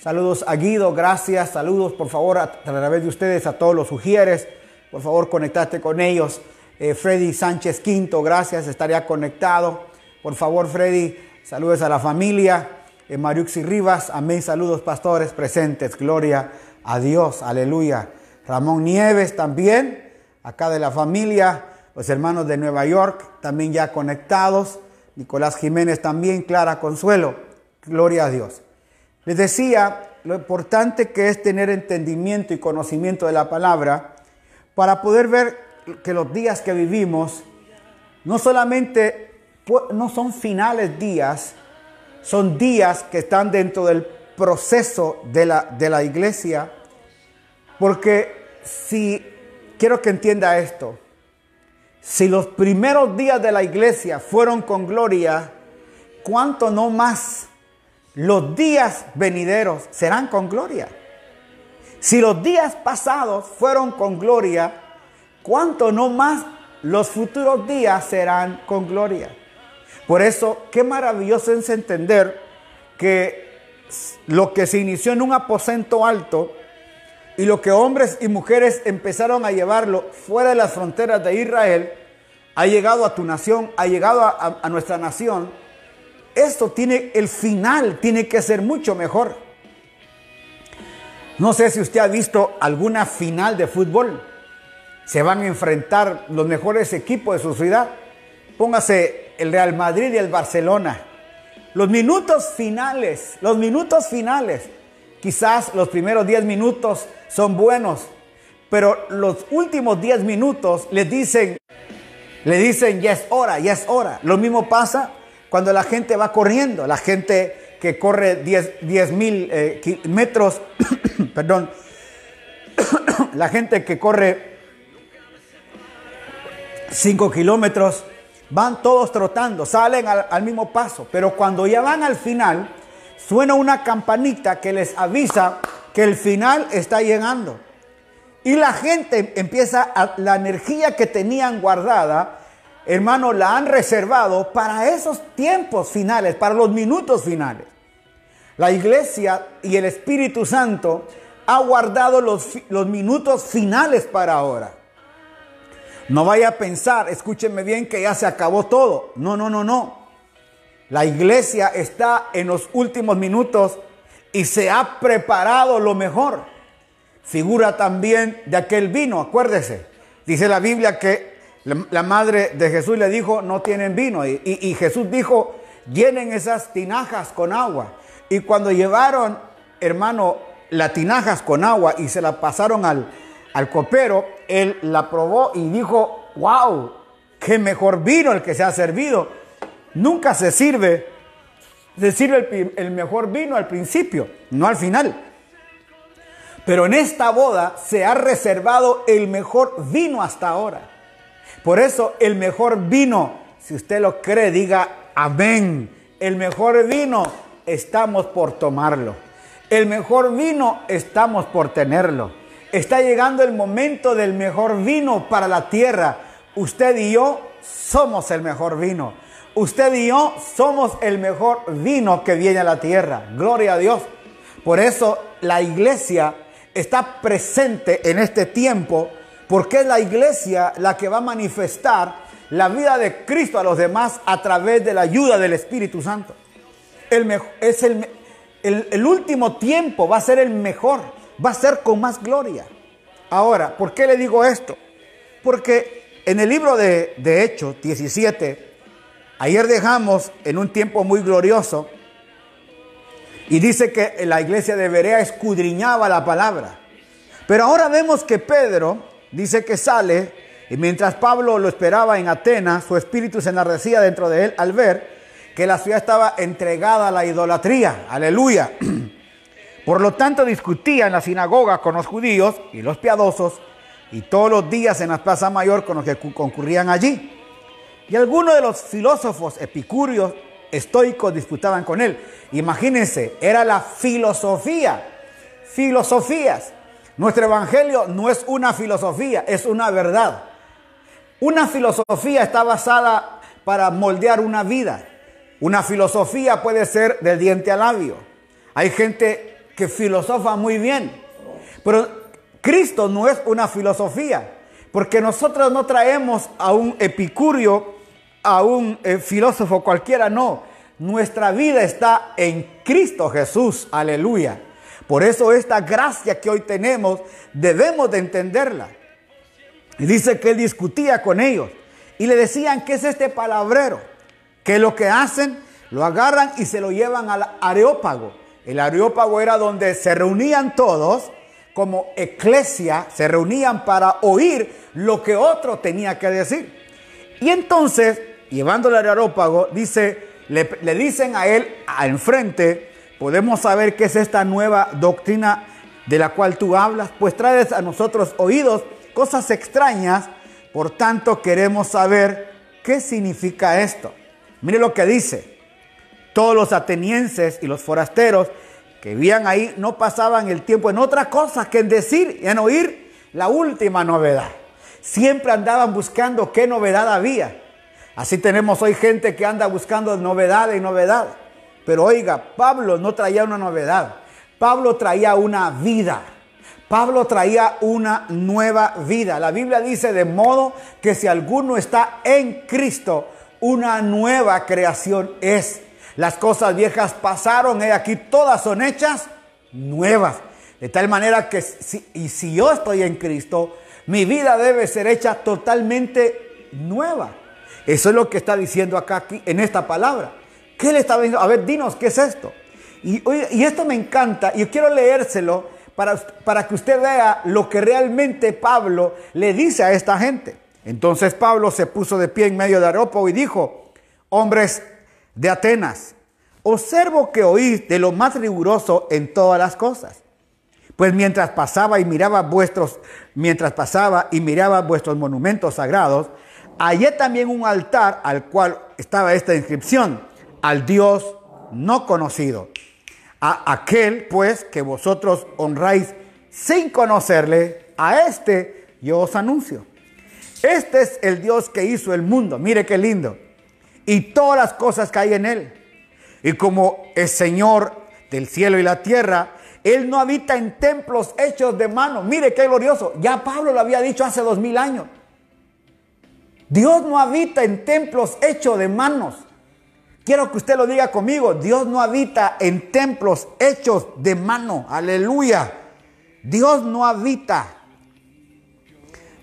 Saludos a Guido, gracias. Saludos, por favor, a, través de ustedes a todos los sugieres. Por favor, conectate con ellos. Eh, Freddy Sánchez Quinto, gracias, estaría conectado. Por favor, Freddy, saludos a la familia. Eh, Mariuxi Rivas, amén. Saludos, pastores presentes. Gloria a Dios, aleluya. Ramón Nieves también, acá de la familia. Los hermanos de Nueva York también ya conectados. Nicolás Jiménez también, Clara Consuelo. Gloria a Dios. Les decía lo importante que es tener entendimiento y conocimiento de la palabra para poder ver que los días que vivimos no solamente no son finales días, son días que están dentro del proceso de la, de la iglesia, porque si, quiero que entienda esto, si los primeros días de la iglesia fueron con gloria, ¿cuánto no más los días venideros serán con gloria. Si los días pasados fueron con gloria, ¿cuánto no más los futuros días serán con gloria. Por eso, qué maravilloso es entender que lo que se inició en un aposento alto y lo que hombres y mujeres empezaron a llevarlo fuera de las fronteras de Israel, ha llegado a tu nación, ha llegado a, nuestra nación. Esto tiene, el final tiene que ser mucho mejor. No sé si usted ha visto alguna final de fútbol. Se van a enfrentar los mejores equipos de su ciudad. Póngase el Real Madrid y el Barcelona. Los minutos finales, los minutos finales. Quizás los primeros 10 minutos son buenos, pero los últimos 10 minutos les dicen, le dicen, ya es hora, ya es hora. Lo mismo pasa cuando la gente va corriendo, la gente que corre 10 mil eh, metros, perdón, la gente que corre 5 kilómetros, van todos trotando, salen al, al mismo paso, pero cuando ya van al final, suena una campanita que les avisa que el final está llegando. Y la gente empieza, a, la energía que tenían guardada, hermano, la han reservado para esos tiempos finales, para los minutos finales. La iglesia y el Espíritu Santo ha guardado los, los minutos finales para ahora. No vaya a pensar, escúchenme bien, que ya se acabó todo. No, no, no, no. La iglesia está en los últimos minutos y se ha preparado lo mejor. Figura también de aquel vino, acuérdese. Dice la Biblia que la, madre de Jesús le dijo, no tienen vino. Y, Jesús dijo, llenen esas tinajas con agua. Y cuando llevaron, hermano, las tinajas con agua y se la pasaron al, al copero, él la probó y dijo, wow, qué mejor vino el que se ha servido. Nunca se sirve, se sirve el, el mejor vino al principio, no al final. Pero en esta boda se ha reservado el mejor vino hasta ahora. Por eso el mejor vino, si usted lo cree, diga amén. El mejor vino estamos por tomarlo. El mejor vino estamos por tenerlo. Está llegando el momento del mejor vino para la tierra. Usted y yo somos el mejor vino. Usted y yo somos el mejor vino que viene a la tierra. Gloria a Dios. Por eso la iglesia está presente en este tiempo, porque es la iglesia la que va a manifestar la vida de Cristo a los demás a través de la ayuda del Espíritu Santo. El es el, el, el último tiempo va a ser el mejor va a ser con más gloria. Ahora, ¿por qué le digo esto? Porque en el libro de, de Hechos 17, ayer dejamos en un tiempo muy glorioso, y dice que la iglesia de Berea escudriñaba la palabra. Pero ahora vemos que Pedro dice que sale, y mientras Pablo lo esperaba en Atenas, su espíritu se enardecía dentro de él al ver que la ciudad estaba entregada a la idolatría. Aleluya. Por lo tanto, discutía en la sinagoga con los judíos y los piadosos y todos los días en la plaza mayor con los que concurrían allí. Y algunos de los filósofos epicúreos estoicos disputaban con él. Imagínense, era la filosofía. Filosofías. Nuestro evangelio no es una filosofía, es una verdad. Una filosofía está basada para moldear una vida. Una filosofía puede ser del diente al labio. Hay gente que filosofa muy bien. Pero Cristo no es una filosofía, porque nosotros no traemos a un epicurio, a un eh, filósofo cualquiera, no. Nuestra vida está en Cristo Jesús, aleluya. Por eso esta gracia que hoy tenemos debemos de entenderla. Y dice que él discutía con ellos y le decían, ¿qué es este palabrero? Que lo que hacen, lo agarran y se lo llevan al areópago el areópago era donde se reunían todos como eclesia, se reunían para oír lo que otro tenía que decir. Y entonces, llevándole al areópago, dice, le, dicen a él, enfrente, podemos saber qué es esta nueva doctrina de la cual tú hablas, pues traes a nosotros oídos cosas extrañas, por tanto queremos saber qué significa esto. Mire lo que dice, todos los atenienses y los forasteros que vivían ahí no pasaban el tiempo en otra cosa que en decir y en oír la última novedad. siempre andaban buscando qué novedad había. Así tenemos hoy gente que anda buscando novedad y novedad. Pero oiga, Pablo no traía una novedad. Pablo traía una vida. Pablo traía una nueva vida. La Biblia dice de modo que si alguno está en Cristo, una nueva creación es. Las cosas viejas pasaron, y aquí todas son hechas nuevas. De tal manera que si, y si yo estoy en Cristo, mi vida debe ser hecha totalmente nueva. Eso es lo que está diciendo acá aquí, en esta palabra. ¿Qué le está diciendo? A ver, dinos, ¿qué es esto? Y, y esto me encanta y quiero leérselo para, para que usted vea lo que realmente Pablo le dice a esta gente. Entonces Pablo se puso de pie en medio de Areópago y dijo, hombres de Atenas, observo que oís de lo más riguroso en todas las cosas. Pues mientras pasaba y miraba vuestros, mientras pasaba y miraba vuestros monumentos sagrados, hallé también un altar al cual estaba esta inscripción, al Dios no conocido. A aquel, pues, que vosotros honráis sin conocerle, a este yo os anuncio. Este es el Dios que hizo el mundo, mire qué lindo, y todas las cosas que hay en él. Y como es Señor del cielo y la tierra, Él no habita en templos hechos de mano. Mire qué glorioso. Ya Pablo lo había dicho hace dos mil años. Dios no habita en templos hechos de manos. Quiero que usted lo diga conmigo. Dios no habita en templos hechos de mano. Aleluya. Dios no habita.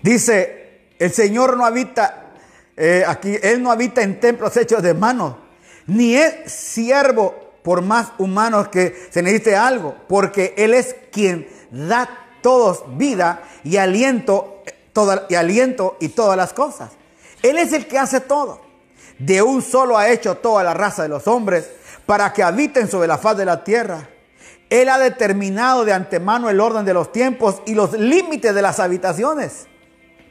Dice, el Señor no habita, eh, aquí, Él no habita en templos hechos de mano. Ni es siervo por más humanos que se necesite algo. Porque Él es quien da todos vida y aliento, toda, y aliento y todas las cosas. Él es el que hace todo. De un solo ha hecho toda la raza de los hombres para que habiten sobre la faz de la tierra. Él ha determinado de antemano el orden de los tiempos y los límites de las habitaciones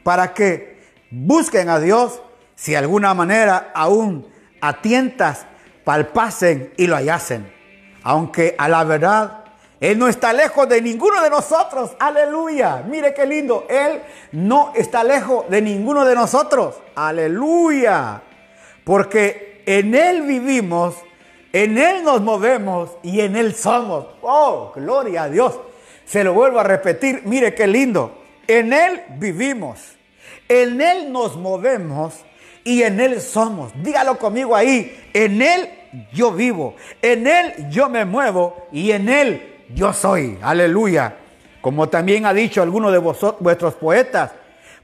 para que busquen a Dios si de alguna manera aún a tientas palpasen y lo hallasen. Aunque a la verdad, Él no está lejos de ninguno de nosotros. Aleluya. Mire qué lindo. Él no está lejos de ninguno de nosotros. Aleluya porque en Él vivimos, en Él nos movemos y en Él somos. Oh, gloria a Dios. Se lo vuelvo a repetir, mire qué lindo. En Él vivimos, en Él nos movemos y en Él somos. Dígalo conmigo ahí, en Él yo vivo, en Él yo me muevo y en Él yo soy. Aleluya. Como también ha dicho alguno de vosotros, vuestros poetas,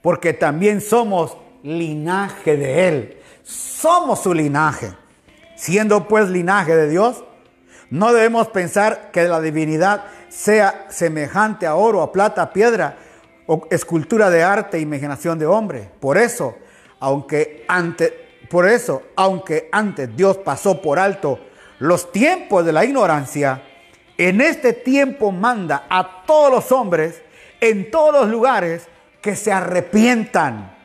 porque también somos linaje de Él somos su linaje. Siendo pues linaje de Dios, no debemos pensar que la divinidad sea semejante a oro, a plata, a piedra o escultura de arte imaginación de hombre. Por eso, aunque antes, por eso, aunque antes Dios pasó por alto los tiempos de la ignorancia, en este tiempo manda a todos los hombres en todos los lugares que se arrepientan,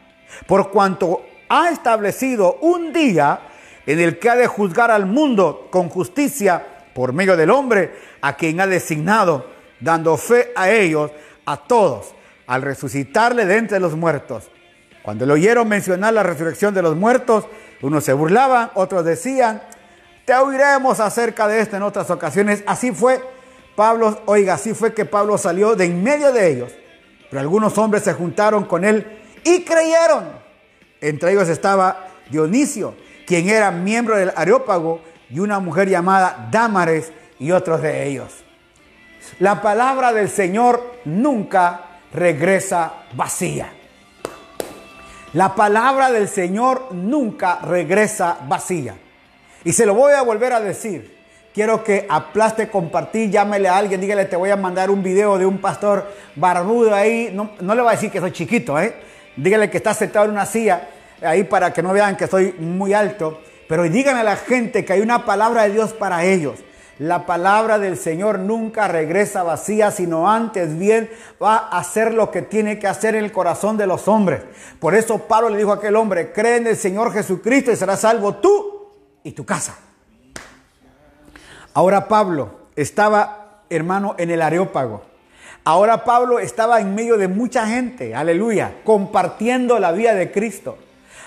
por cuanto ha establecido un día en el que ha de juzgar al mundo con justicia por medio del hombre a quien ha designado, dando fe a ellos, a todos, al resucitarle de entre los muertos. Cuando le oyeron mencionar la resurrección de los muertos, unos se burlaban, otros decían, te oiremos acerca de esto en otras ocasiones. Así fue Pablo, oiga, así fue que Pablo salió de en medio de ellos. Pero algunos hombres se juntaron con él y creyeron. Entre ellos estaba Dionisio, quien era miembro del Areópago, y una mujer llamada Dámares y otros de ellos. La palabra del Señor nunca regresa vacía. La palabra del Señor nunca regresa vacía. Y se lo voy a volver a decir. Quiero que aplaste compartir, llámele a alguien, dígale, te voy a mandar un video de un pastor barbudo ahí. No, no le va a decir que soy chiquito, ¿eh? Dígale que está sentado en una silla ahí para que no vean que soy muy alto. Pero digan a la gente que hay una palabra de Dios para ellos. La palabra del Señor nunca regresa vacía, sino antes bien va a hacer lo que tiene que hacer en el corazón de los hombres. Por eso Pablo le dijo a aquel hombre, cree en el Señor Jesucristo y serás salvo tú y tu casa. Ahora Pablo estaba, hermano, en el Areópago. Ahora Pablo estaba en medio de mucha gente, aleluya, compartiendo la vida de Cristo.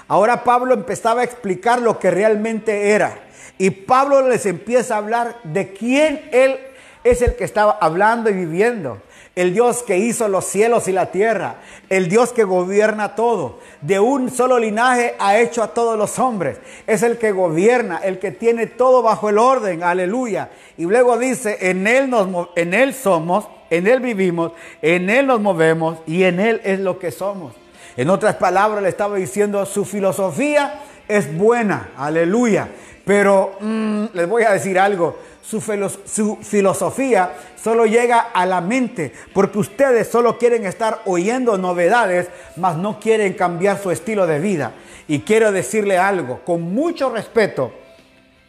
Ahora Pablo empezaba a explicar lo que realmente era. Y Pablo les empieza a hablar de quién él es el que estaba hablando y viviendo. El Dios que hizo los cielos y la tierra. El Dios que gobierna todo. De un solo linaje ha hecho a todos los hombres. Es el que gobierna, el que tiene todo bajo el orden. Aleluya. Y luego dice, en Él, nos, en él somos, en Él vivimos, en Él nos movemos y en Él es lo que somos. En otras palabras le estaba diciendo, su filosofía es buena. Aleluya. Pero mm, les voy a decir algo, su, filosofía solo llega a la mente porque ustedes solo quieren estar oyendo novedades, mas no quieren cambiar su estilo de vida. Y quiero decirle algo, con mucho respeto,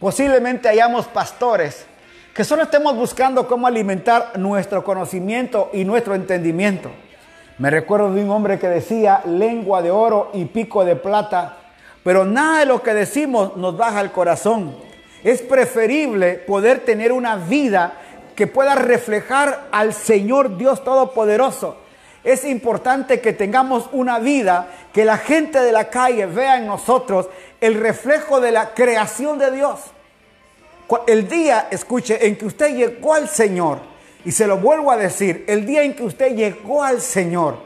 posiblemente hayamos pastores que solo estemos buscando cómo alimentar nuestro conocimiento y nuestro entendimiento. Me recuerdo de un hombre que decía lengua de oro y pico de plata pero nada de lo que decimos nos baja el corazón. Es preferible poder tener una vida que pueda reflejar al Señor Dios Todopoderoso. Es importante que tengamos una vida que la gente de la calle vea en nosotros el reflejo de la creación de Dios. El día, escuche, en que usted llegó al Señor, y se lo vuelvo a decir, el día en que usted llegó al Señor,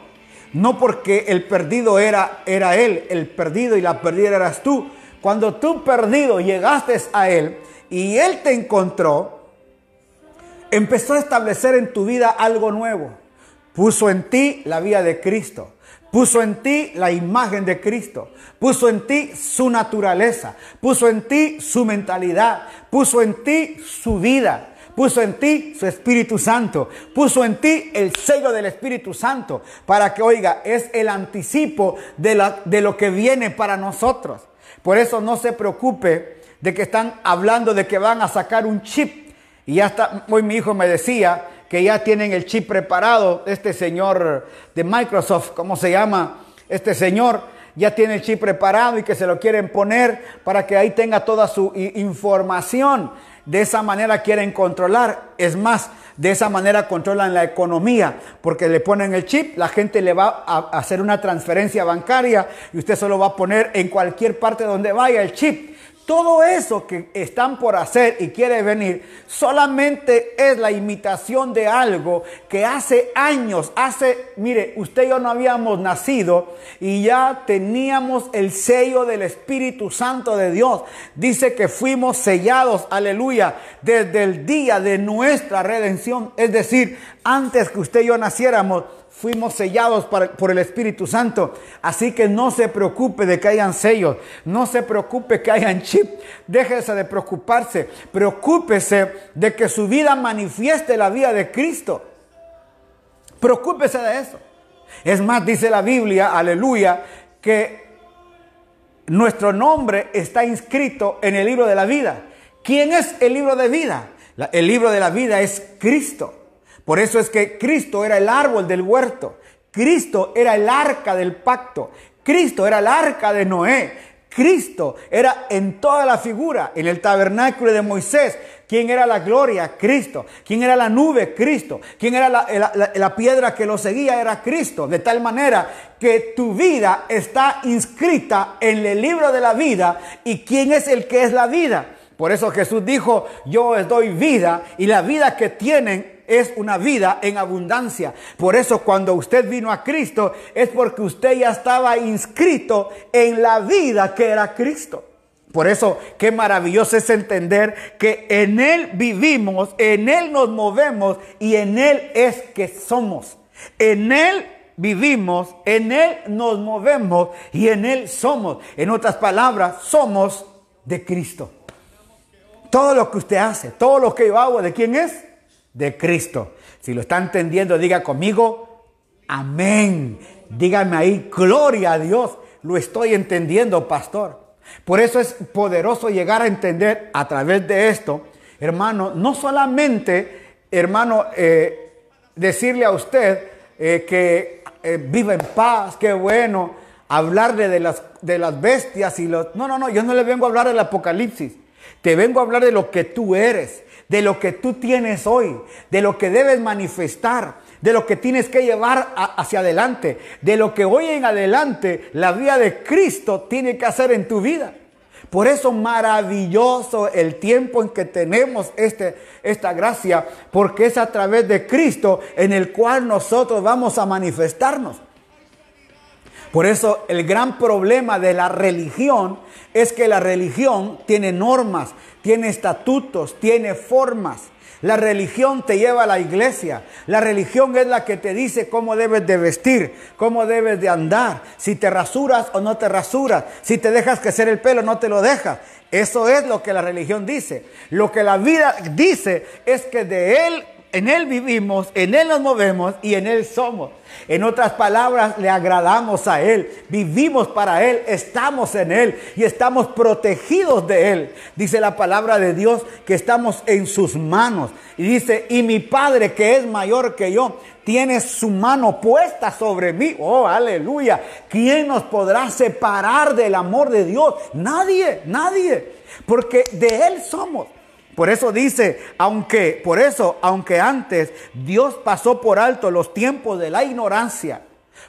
no porque el perdido era, era Él, el perdido y la perdida eras tú. Cuando tú perdido llegaste a Él y Él te encontró, empezó a establecer en tu vida algo nuevo. Puso en ti la vida de Cristo. Puso en ti la imagen de Cristo. Puso en ti su naturaleza. Puso en ti su mentalidad. Puso en ti su vida puso en ti su Espíritu Santo, puso en ti el sello del Espíritu Santo, para que, oiga, es el anticipo de, de lo que viene para nosotros. Por eso no se preocupe de que están hablando de que van a sacar un chip. Y ya está, hoy mi hijo me decía que ya tienen el chip preparado, este señor de Microsoft, ¿cómo se llama? Este señor ya tiene el chip preparado y que se lo quieren poner para que ahí tenga toda su información. De esa manera quieren controlar. Es más, de esa manera controlan la economía, porque le ponen el chip, la gente le va a hacer una transferencia bancaria y usted solo va a poner en cualquier parte donde vaya el chip. Todo eso que están por hacer y quiere venir solamente es la imitación de algo que hace años, hace, mire, usted y yo no habíamos nacido y ya teníamos el sello del Espíritu Santo de Dios. Dice que fuimos sellados, aleluya, desde el día de nuestra redención. Es decir, antes que usted y yo naciéramos, fuimos sellados por el Espíritu Santo. Así que no se preocupe de que hayan sellos, no se preocupe que hayan chip, déjese de preocuparse, preocúpese de que su vida manifieste la vida de Cristo. Preocúpese de eso. Es más, dice la Biblia, aleluya, que nuestro nombre está inscrito en el libro de la vida. ¿Quién es el libro de vida? El libro de la vida es Cristo. Por eso es que Cristo era el árbol del huerto. Cristo era el arca del pacto. Cristo era el arca de Noé. Cristo era en toda la figura, en el tabernáculo de Moisés. ¿Quién era la gloria? Cristo. ¿Quién era la nube? Cristo. ¿Quién era la, piedra que lo seguía? Era Cristo. De tal manera que tu vida está inscrita en el libro de la vida. ¿Y quién es el que es la vida? Por eso Jesús dijo, yo os doy vida y la vida que tienen es una vida en abundancia. Por eso cuando usted vino a Cristo es porque usted ya estaba inscrito en la vida que era Cristo. Por eso, qué maravilloso es entender que en Él vivimos, en Él nos movemos y en Él es que somos. En Él vivimos, en Él nos movemos y en Él somos. En otras palabras, somos de Cristo. Todo lo que usted hace, todo lo que yo hago, ¿de quién es? De Cristo. Si lo está entendiendo, diga conmigo, amén. Dígame ahí, gloria a Dios. Lo estoy entendiendo, pastor. Por eso es poderoso llegar a entender a través de esto, hermano, no solamente, hermano, eh, decirle a usted eh, que eh, viva en paz, qué bueno, hablarle de las, de las bestias y los... No, no, no, yo no le vengo a hablar del apocalipsis. Te vengo a hablar de lo que tú eres de lo que tú tienes hoy, de lo que debes manifestar. de lo que tienes que llevar hacia adelante, de lo que hoy en adelante la vida de Cristo tiene que hacer en tu vida. Por eso maravilloso el tiempo en que tenemos este, esta gracia, porque es a través de Cristo en el cual nosotros vamos a manifestarnos. Por eso el gran problema de la religión es que la religión tiene normas, tiene estatutos, tiene formas. La religión te lleva a la iglesia. La religión es la que te dice cómo debes de vestir, cómo debes de andar, si te rasuras o no te rasuras, si te dejas crecer el pelo o no te lo dejas. Eso es lo que la religión dice. Lo que la vida dice es que de Él en Él vivimos, en Él nos movemos y en Él somos. En otras palabras, le agradamos a Él, vivimos para Él, estamos en Él y estamos protegidos de Él. Dice la palabra de Dios que estamos en sus manos. Y dice, y mi Padre que es mayor que yo, tiene su mano puesta sobre mí. Oh, aleluya. ¿Quién nos podrá separar del amor de Dios? Nadie, nadie. Porque de Él somos. Por eso dice, aunque, por eso, aunque antes Dios pasó por alto los tiempos de la ignorancia,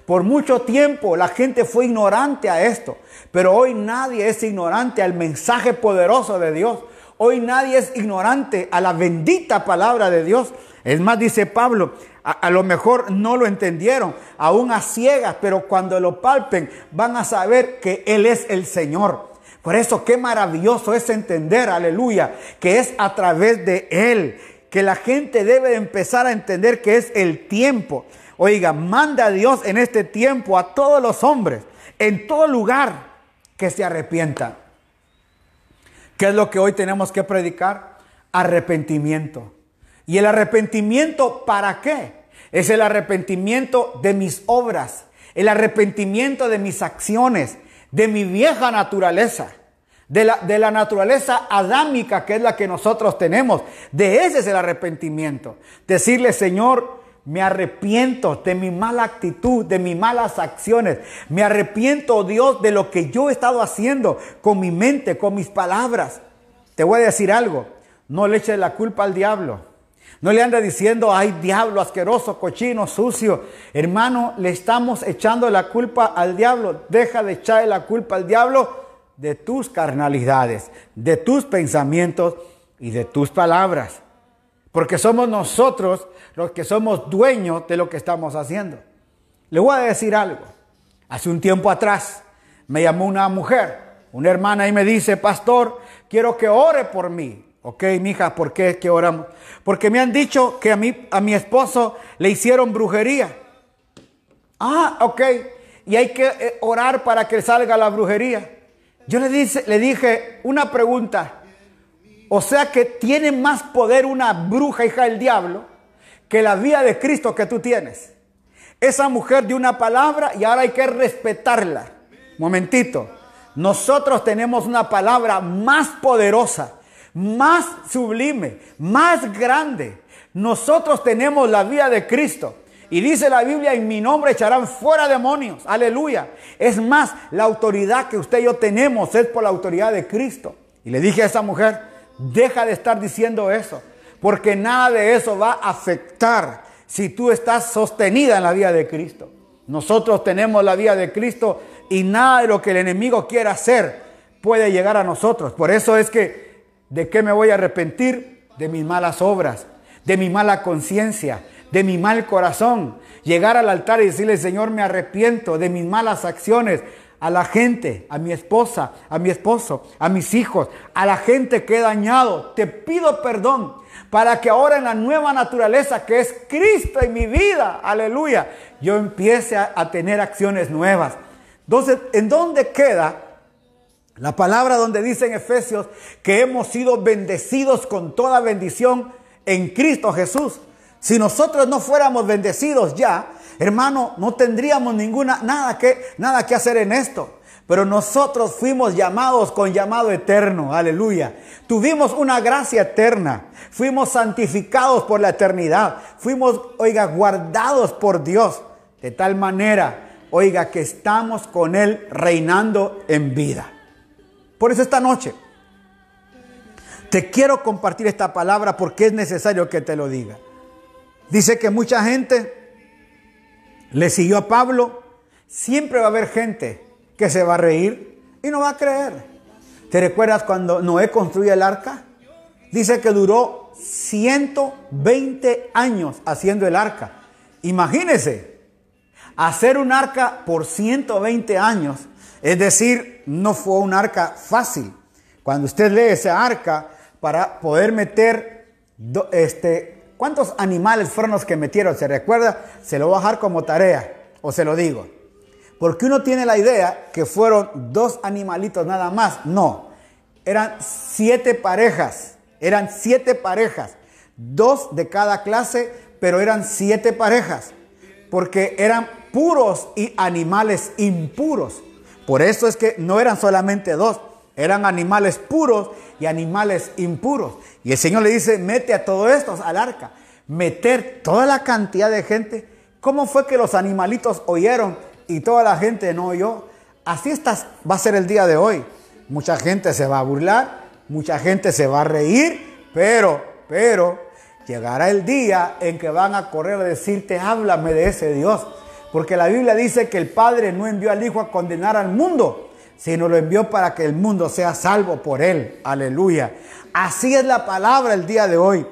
por mucho tiempo la gente fue ignorante a esto, pero hoy nadie es ignorante al mensaje poderoso de Dios. Hoy nadie es ignorante a la bendita palabra de Dios. Es más, dice Pablo, a, a, lo mejor no lo entendieron, aún a ciegas, pero cuando lo palpen van a saber que Él es el Señor. Por eso qué maravilloso es entender, aleluya, que es a través de Él que la gente debe empezar a entender que es el tiempo. Oiga, manda a Dios en este tiempo a todos los hombres, en todo lugar, que se arrepientan. ¿Qué es lo que hoy tenemos que predicar? Arrepentimiento. ¿Y el arrepentimiento para qué? Es el arrepentimiento de mis obras, el arrepentimiento de mis acciones, de mi vieja naturaleza, de la, de la naturaleza adámica que es la que nosotros tenemos. De ese es el arrepentimiento. Decirle, Señor, me arrepiento de mi mala actitud, de mis malas acciones. Me arrepiento, Dios, de lo que yo he estado haciendo con mi mente, con mis palabras. Te voy a decir algo, no le eches la culpa al diablo. No le anda diciendo, ay diablo asqueroso, cochino, sucio. Hermano, le estamos echando la culpa al diablo. Deja de echarle la culpa al diablo de tus carnalidades, de tus pensamientos y de tus palabras. Porque somos nosotros los que somos dueños de lo que estamos haciendo. Le voy a decir algo. Hace un tiempo atrás me llamó una mujer, una hermana y me dice, pastor, quiero que ore por mí. Ok, mija, ¿por qué es que oramos? Porque me han dicho que a, mí, a mi esposo le hicieron brujería. Ah, ok. Y hay que eh, orar para que salga la brujería. Yo le, dice, le dije una pregunta. O sea que tiene más poder una bruja hija del diablo que la vida de Cristo que tú tienes. Esa mujer dio una palabra y ahora hay que respetarla. Momentito. Nosotros tenemos una palabra más poderosa más sublime, más grande. Nosotros tenemos la vida de Cristo. Y dice la Biblia, en mi nombre echarán fuera demonios. Aleluya. Es más, la autoridad que usted y yo tenemos es por la autoridad de Cristo. Y le dije a esa mujer, deja de estar diciendo eso, porque nada de eso va a afectar si tú estás sostenida en la vida de Cristo. Nosotros tenemos la vida de Cristo y nada de lo que el enemigo quiera hacer puede llegar a nosotros. Por eso es que ¿De qué me voy a arrepentir? De mis malas obras, de mi mala conciencia, de mi mal corazón. Llegar al altar y decirle, Señor, me arrepiento de mis malas acciones a la gente, a mi esposa, a mi esposo, a mis hijos, a la gente que he dañado. Te pido perdón para que ahora en la nueva naturaleza que es Cristo en mi vida, aleluya, yo empiece a, tener acciones nuevas. Entonces, ¿en dónde queda la palabra donde dice en Efesios que hemos sido bendecidos con toda bendición en Cristo Jesús. Si nosotros no fuéramos bendecidos ya, hermano, no tendríamos ninguna nada que nada que hacer en esto. Pero nosotros fuimos llamados con llamado eterno, aleluya. Tuvimos una gracia eterna, fuimos santificados por la eternidad, fuimos, oiga, guardados por Dios, de tal manera, oiga, que estamos con Él reinando en vida. Por eso esta noche te quiero compartir esta palabra porque es necesario que te lo diga. Dice que mucha gente le siguió a Pablo, siempre va a haber gente que se va a reír y no va a creer. ¿Te recuerdas cuando Noé construyó el arca? Dice que duró 120 años haciendo el arca. Imagínese, hacer un arca por 120 años, es decir, no fue un arca fácil. Cuando usted lee esa arca, para poder meter, este, ¿cuántos animales fueron los que metieron? ¿Se recuerda? Se lo voy a bajar como tarea, o se lo digo. Porque uno tiene la idea que fueron dos animalitos nada más. No, eran siete parejas. Eran siete parejas. Dos de cada clase, pero eran siete parejas. Porque eran puros y animales impuros. Por eso es que no eran solamente dos, eran animales puros y animales impuros. Y el Señor le dice, mete a todos estos al arca. Meter toda la cantidad de gente. ¿Cómo fue que los animalitos oyeron y toda la gente no oyó. Así estás, va a ser el día de hoy. Mucha gente se va a burlar, mucha gente se va a reír, pero, pero, llegará el día en que van a correr a decirte, háblame de ese Dios. Porque la Biblia dice que el Padre no envió al Hijo a condenar al mundo, sino lo envió para que el mundo sea salvo por él. Aleluya. Así es la palabra el día de hoy.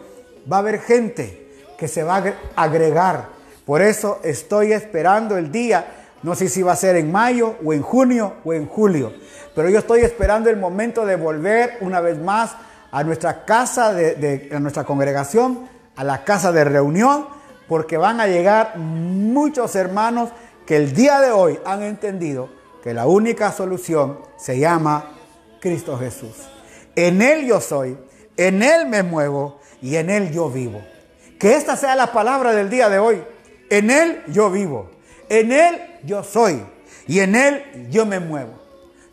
Va a haber gente que se va a agregar. Por eso estoy esperando el día no sé si va a ser en mayo o en junio o en julio, pero yo estoy esperando el momento de volver una vez más a nuestra casa de, nuestra congregación, a la casa de reunión, porque van a llegar muchos hermanos que el día de hoy han entendido que la única solución se llama Cristo Jesús. En Él yo soy, en Él me muevo y en Él yo vivo. Que esta sea la palabra del día de hoy. En Él yo vivo. En Él yo soy y en Él yo me muevo.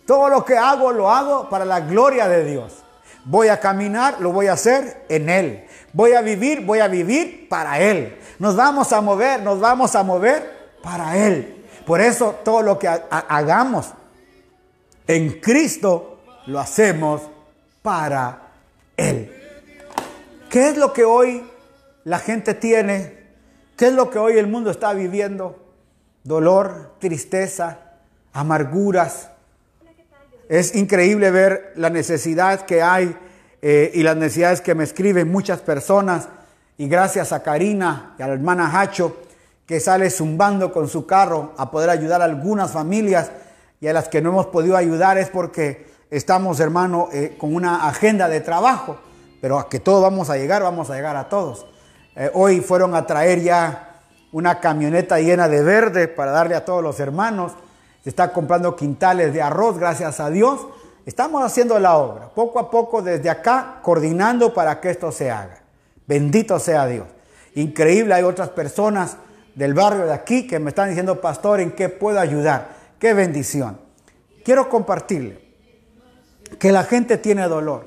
Todo lo que hago lo hago para la gloria de Dios. Voy a caminar, lo voy a hacer en Él. Voy a vivir, voy a vivir para Él. Nos vamos a mover, nos vamos a mover para Él. Por eso todo lo que hagamos en Cristo lo hacemos para Él. ¿Qué es lo que hoy la gente tiene? ¿Qué es lo que hoy el mundo está viviendo? dolor, tristeza, amarguras. Es increíble ver la necesidad que hay eh, y las necesidades que me escriben muchas personas. Y gracias a Karina y a la hermana Hacho, que sale zumbando con su carro a poder ayudar a algunas familias y a las que no hemos podido ayudar es porque estamos, hermano, eh, con una agenda de trabajo. Pero a que todos vamos a llegar, vamos a llegar a todos. Eh, hoy fueron a traer ya una camioneta llena de verde para darle a todos los hermanos. Se está comprando quintales de arroz, gracias a Dios. Estamos haciendo la obra, poco a poco desde acá, coordinando para que esto se haga. Bendito sea Dios. Increíble, hay otras personas del barrio de aquí que me están diciendo, pastor, ¿en qué puedo ayudar? Qué bendición. Quiero compartirle que la gente tiene dolor,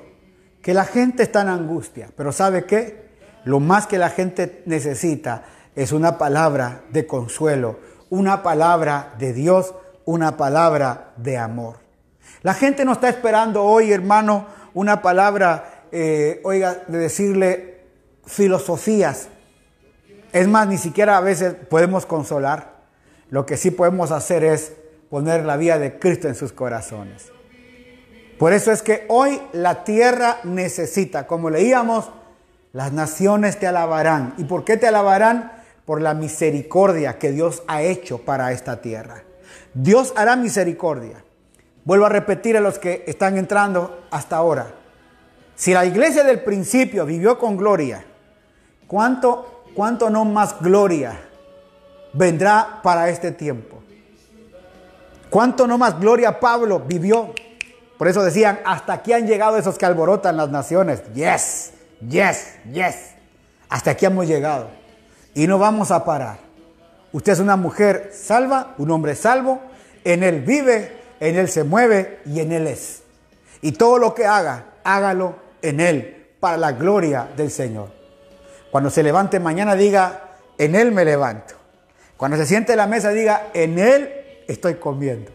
que la gente está en angustia, pero ¿sabe qué? Lo más que la gente necesita es una palabra de consuelo, una palabra de Dios, una palabra de amor. La gente no está esperando hoy, hermano, una palabra, eh, oiga, de decirle filosofías. Es más, ni siquiera a veces podemos consolar. Lo que sí podemos hacer es poner la vida de Cristo en sus corazones. Por eso es que hoy la tierra necesita, como leíamos, las naciones te alabarán. ¿Y por qué te alabarán? por la misericordia que Dios ha hecho para esta tierra. Dios hará misericordia. Vuelvo a repetir a los que están entrando hasta ahora. Si la iglesia del principio vivió con gloria, ¿cuánto, cuánto no más gloria vendrá para este tiempo? ¿Cuánto no más gloria Pablo vivió? Por eso decían, hasta aquí han llegado esos que alborotan las naciones. Yes, yes, yes. Hasta aquí hemos llegado y no vamos a parar. Usted es una mujer salva, un hombre salvo, en Él vive, en Él se mueve y en Él es. Y todo lo que haga, hágalo en Él, para la gloria del Señor. Cuando se levante mañana diga, en Él me levanto. Cuando se siente en la mesa diga, en Él estoy comiendo.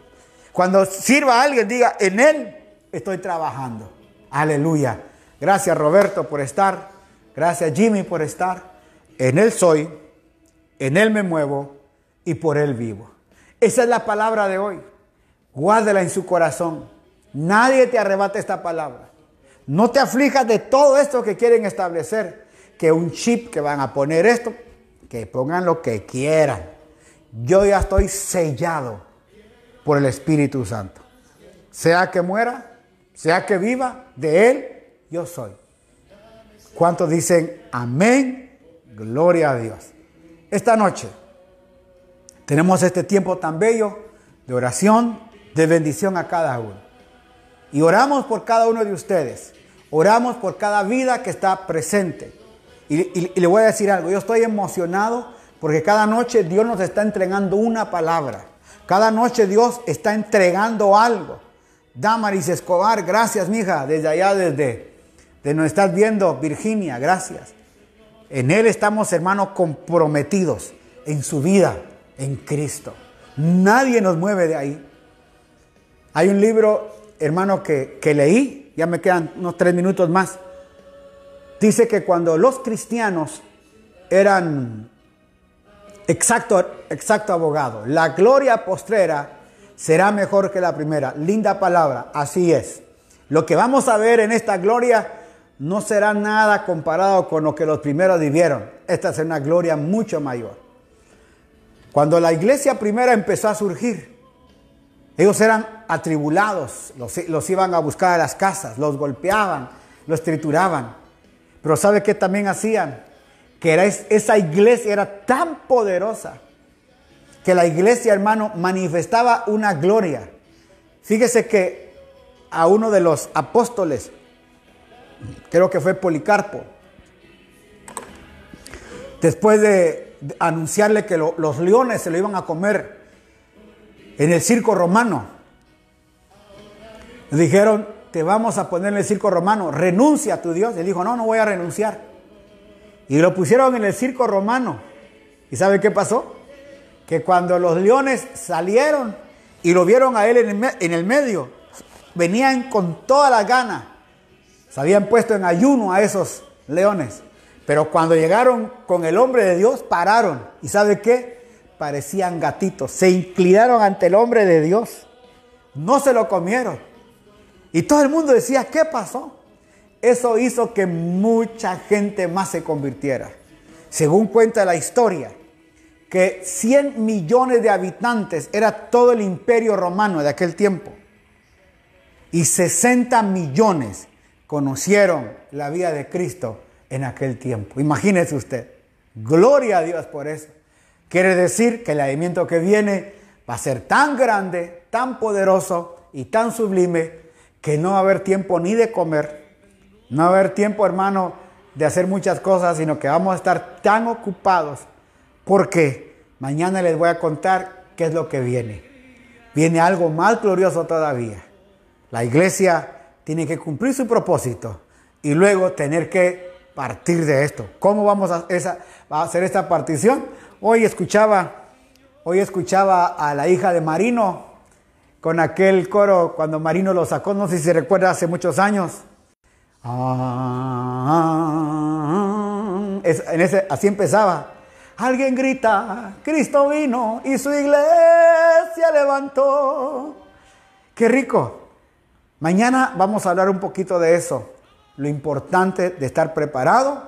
Cuando sirva a alguien diga, en Él estoy trabajando. Aleluya. Gracias Roberto por estar. Gracias Jimmy por estar. En Él soy, en Él me muevo y por Él vivo. Esa es la palabra de hoy. Guárdela en su corazón. Nadie te arrebate esta palabra. No te aflijas de todo esto que quieren establecer. Que un chip que van a poner esto, que pongan lo que quieran. Yo ya estoy sellado por el Espíritu Santo. Sea que muera, sea que viva, de Él yo soy. ¿Cuántos dicen amén? Gloria a Dios. Esta noche tenemos este tiempo tan bello de oración, de bendición a cada uno. Y oramos por cada uno de ustedes. Oramos por cada vida que está presente. Y, le voy a decir algo, yo estoy emocionado porque cada noche Dios nos está entregando una palabra. Cada noche Dios está entregando algo. Damaris Escobar, gracias, mija, desde allá, desde de nos estás viendo, Virginia, gracias. En Él estamos, hermanos, comprometidos en su vida, en Cristo. Nadie nos mueve de ahí. Hay un libro, hermano, que, que leí, ya me quedan unos tres minutos más. Dice que cuando los cristianos eran exacto, exacto abogado, la gloria postrera será mejor que la primera. Linda palabra, así es. Lo que vamos a ver en esta gloria no será nada comparado con lo que los primeros vivieron. Esta es una gloria mucho mayor. Cuando la iglesia primera empezó a surgir, ellos eran atribulados, los, iban a buscar a las casas, los golpeaban, los trituraban. Pero ¿sabe qué también hacían? Que era, esa iglesia era tan poderosa que la iglesia, hermano, manifestaba una gloria. Fíjese que a uno de los apóstoles, creo que fue Policarpo, después de anunciarle que los leones se lo iban a comer en el circo romano, dijeron, te vamos a poner en el circo romano, renuncia a tu Dios. Él dijo, no, no voy a renunciar. Y lo pusieron en el circo romano. ¿Y sabe qué pasó? Que cuando los leones salieron y lo vieron a él en el, en el medio, venían con toda la gana se habían puesto en ayuno a esos leones. Pero cuando llegaron con el hombre de Dios, pararon. ¿Y sabe qué? Parecían gatitos. Se inclinaron ante el hombre de Dios. No se lo comieron. Y todo el mundo decía, ¿qué pasó? Eso hizo que mucha gente más se convirtiera. Según cuenta la historia, que 100 millones de habitantes era todo el imperio romano de aquel tiempo. Y 60 millones conocieron la vida de Cristo en aquel tiempo. Imagínese usted. Gloria a Dios por eso. Quiere decir que el alimento que viene va a ser tan grande, tan poderoso y tan sublime que no va a haber tiempo ni de comer, no va a haber tiempo, hermano, de hacer muchas cosas, sino que vamos a estar tan ocupados porque mañana les voy a contar qué es lo que viene. Viene algo más glorioso todavía. La iglesia tiene que cumplir su propósito y luego tener que partir de esto. ¿Cómo vamos a, hacer esta partición? Hoy escuchaba, hoy escuchaba a la hija de Marino con aquel coro cuando Marino lo sacó, no sé si se recuerda hace muchos años. en ese, así empezaba. Alguien grita, Cristo vino y su iglesia levantó. Qué rico. Mañana vamos a hablar un poquito de eso, lo importante de estar preparado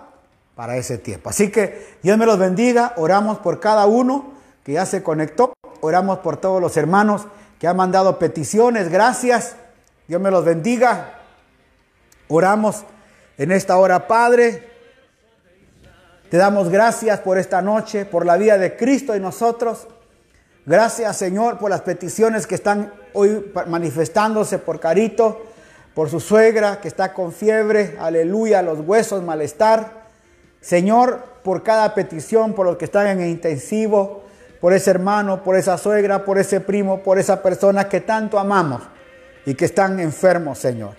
para ese tiempo. Así que Dios me los bendiga, oramos por cada uno que ya se conectó, oramos por todos los hermanos que han mandado peticiones, gracias, Dios me los bendiga. Oramos en esta hora, Padre. Te damos gracias por esta noche, por la vida de Cristo y nosotros. Gracias, Señor, por las peticiones que están hoy manifestándose por Carito, por su suegra que está con fiebre, aleluya, los huesos, malestar. Señor, por cada petición, por los que están en intensivo, por ese hermano, por esa suegra, por ese primo, por esa persona que tanto amamos y que están enfermos, Señor.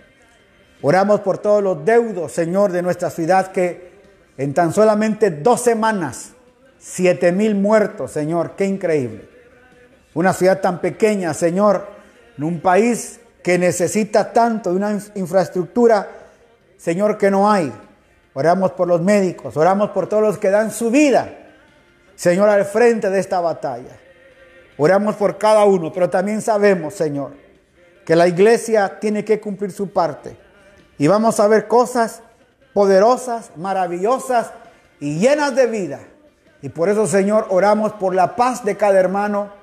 Oramos por todos los deudos, Señor, de nuestra ciudad que en tan solamente dos semanas, siete mil muertos, Señor, qué increíble. Una ciudad tan pequeña, Señor, en un país que necesita tanto de una infraestructura, Señor, que no hay. Oramos por los médicos, oramos por todos los que dan su vida, Señor, al frente de esta batalla. Oramos por cada uno, pero también sabemos, Señor, que la iglesia tiene que cumplir su parte. Y vamos a ver cosas poderosas, maravillosas y llenas de vida. Y por eso, Señor, oramos por la paz de cada hermano,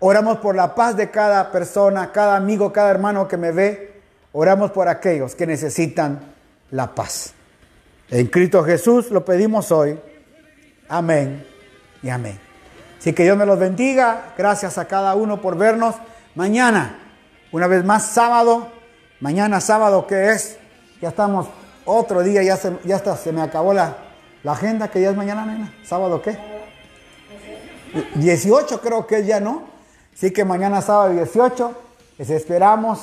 oramos por la paz de cada persona, cada amigo, cada hermano que me ve. Oramos por aquellos que necesitan la paz. En Cristo Jesús lo pedimos hoy. Amén y amén. Así que Dios me los bendiga. Gracias a cada uno por vernos. Mañana, una vez más, sábado. Mañana, sábado, que es? Ya estamos otro día, ya, se, ya está, se me acabó la, la agenda, que ya es mañana. ¿Sábado qué? 18 creo que ya, ¿no? Así que mañana sábado 18 les esperamos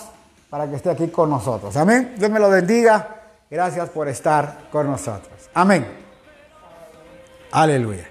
para que esté aquí con nosotros. Amén. Dios me lo bendiga. Gracias por estar con nosotros. Amén. Aleluya.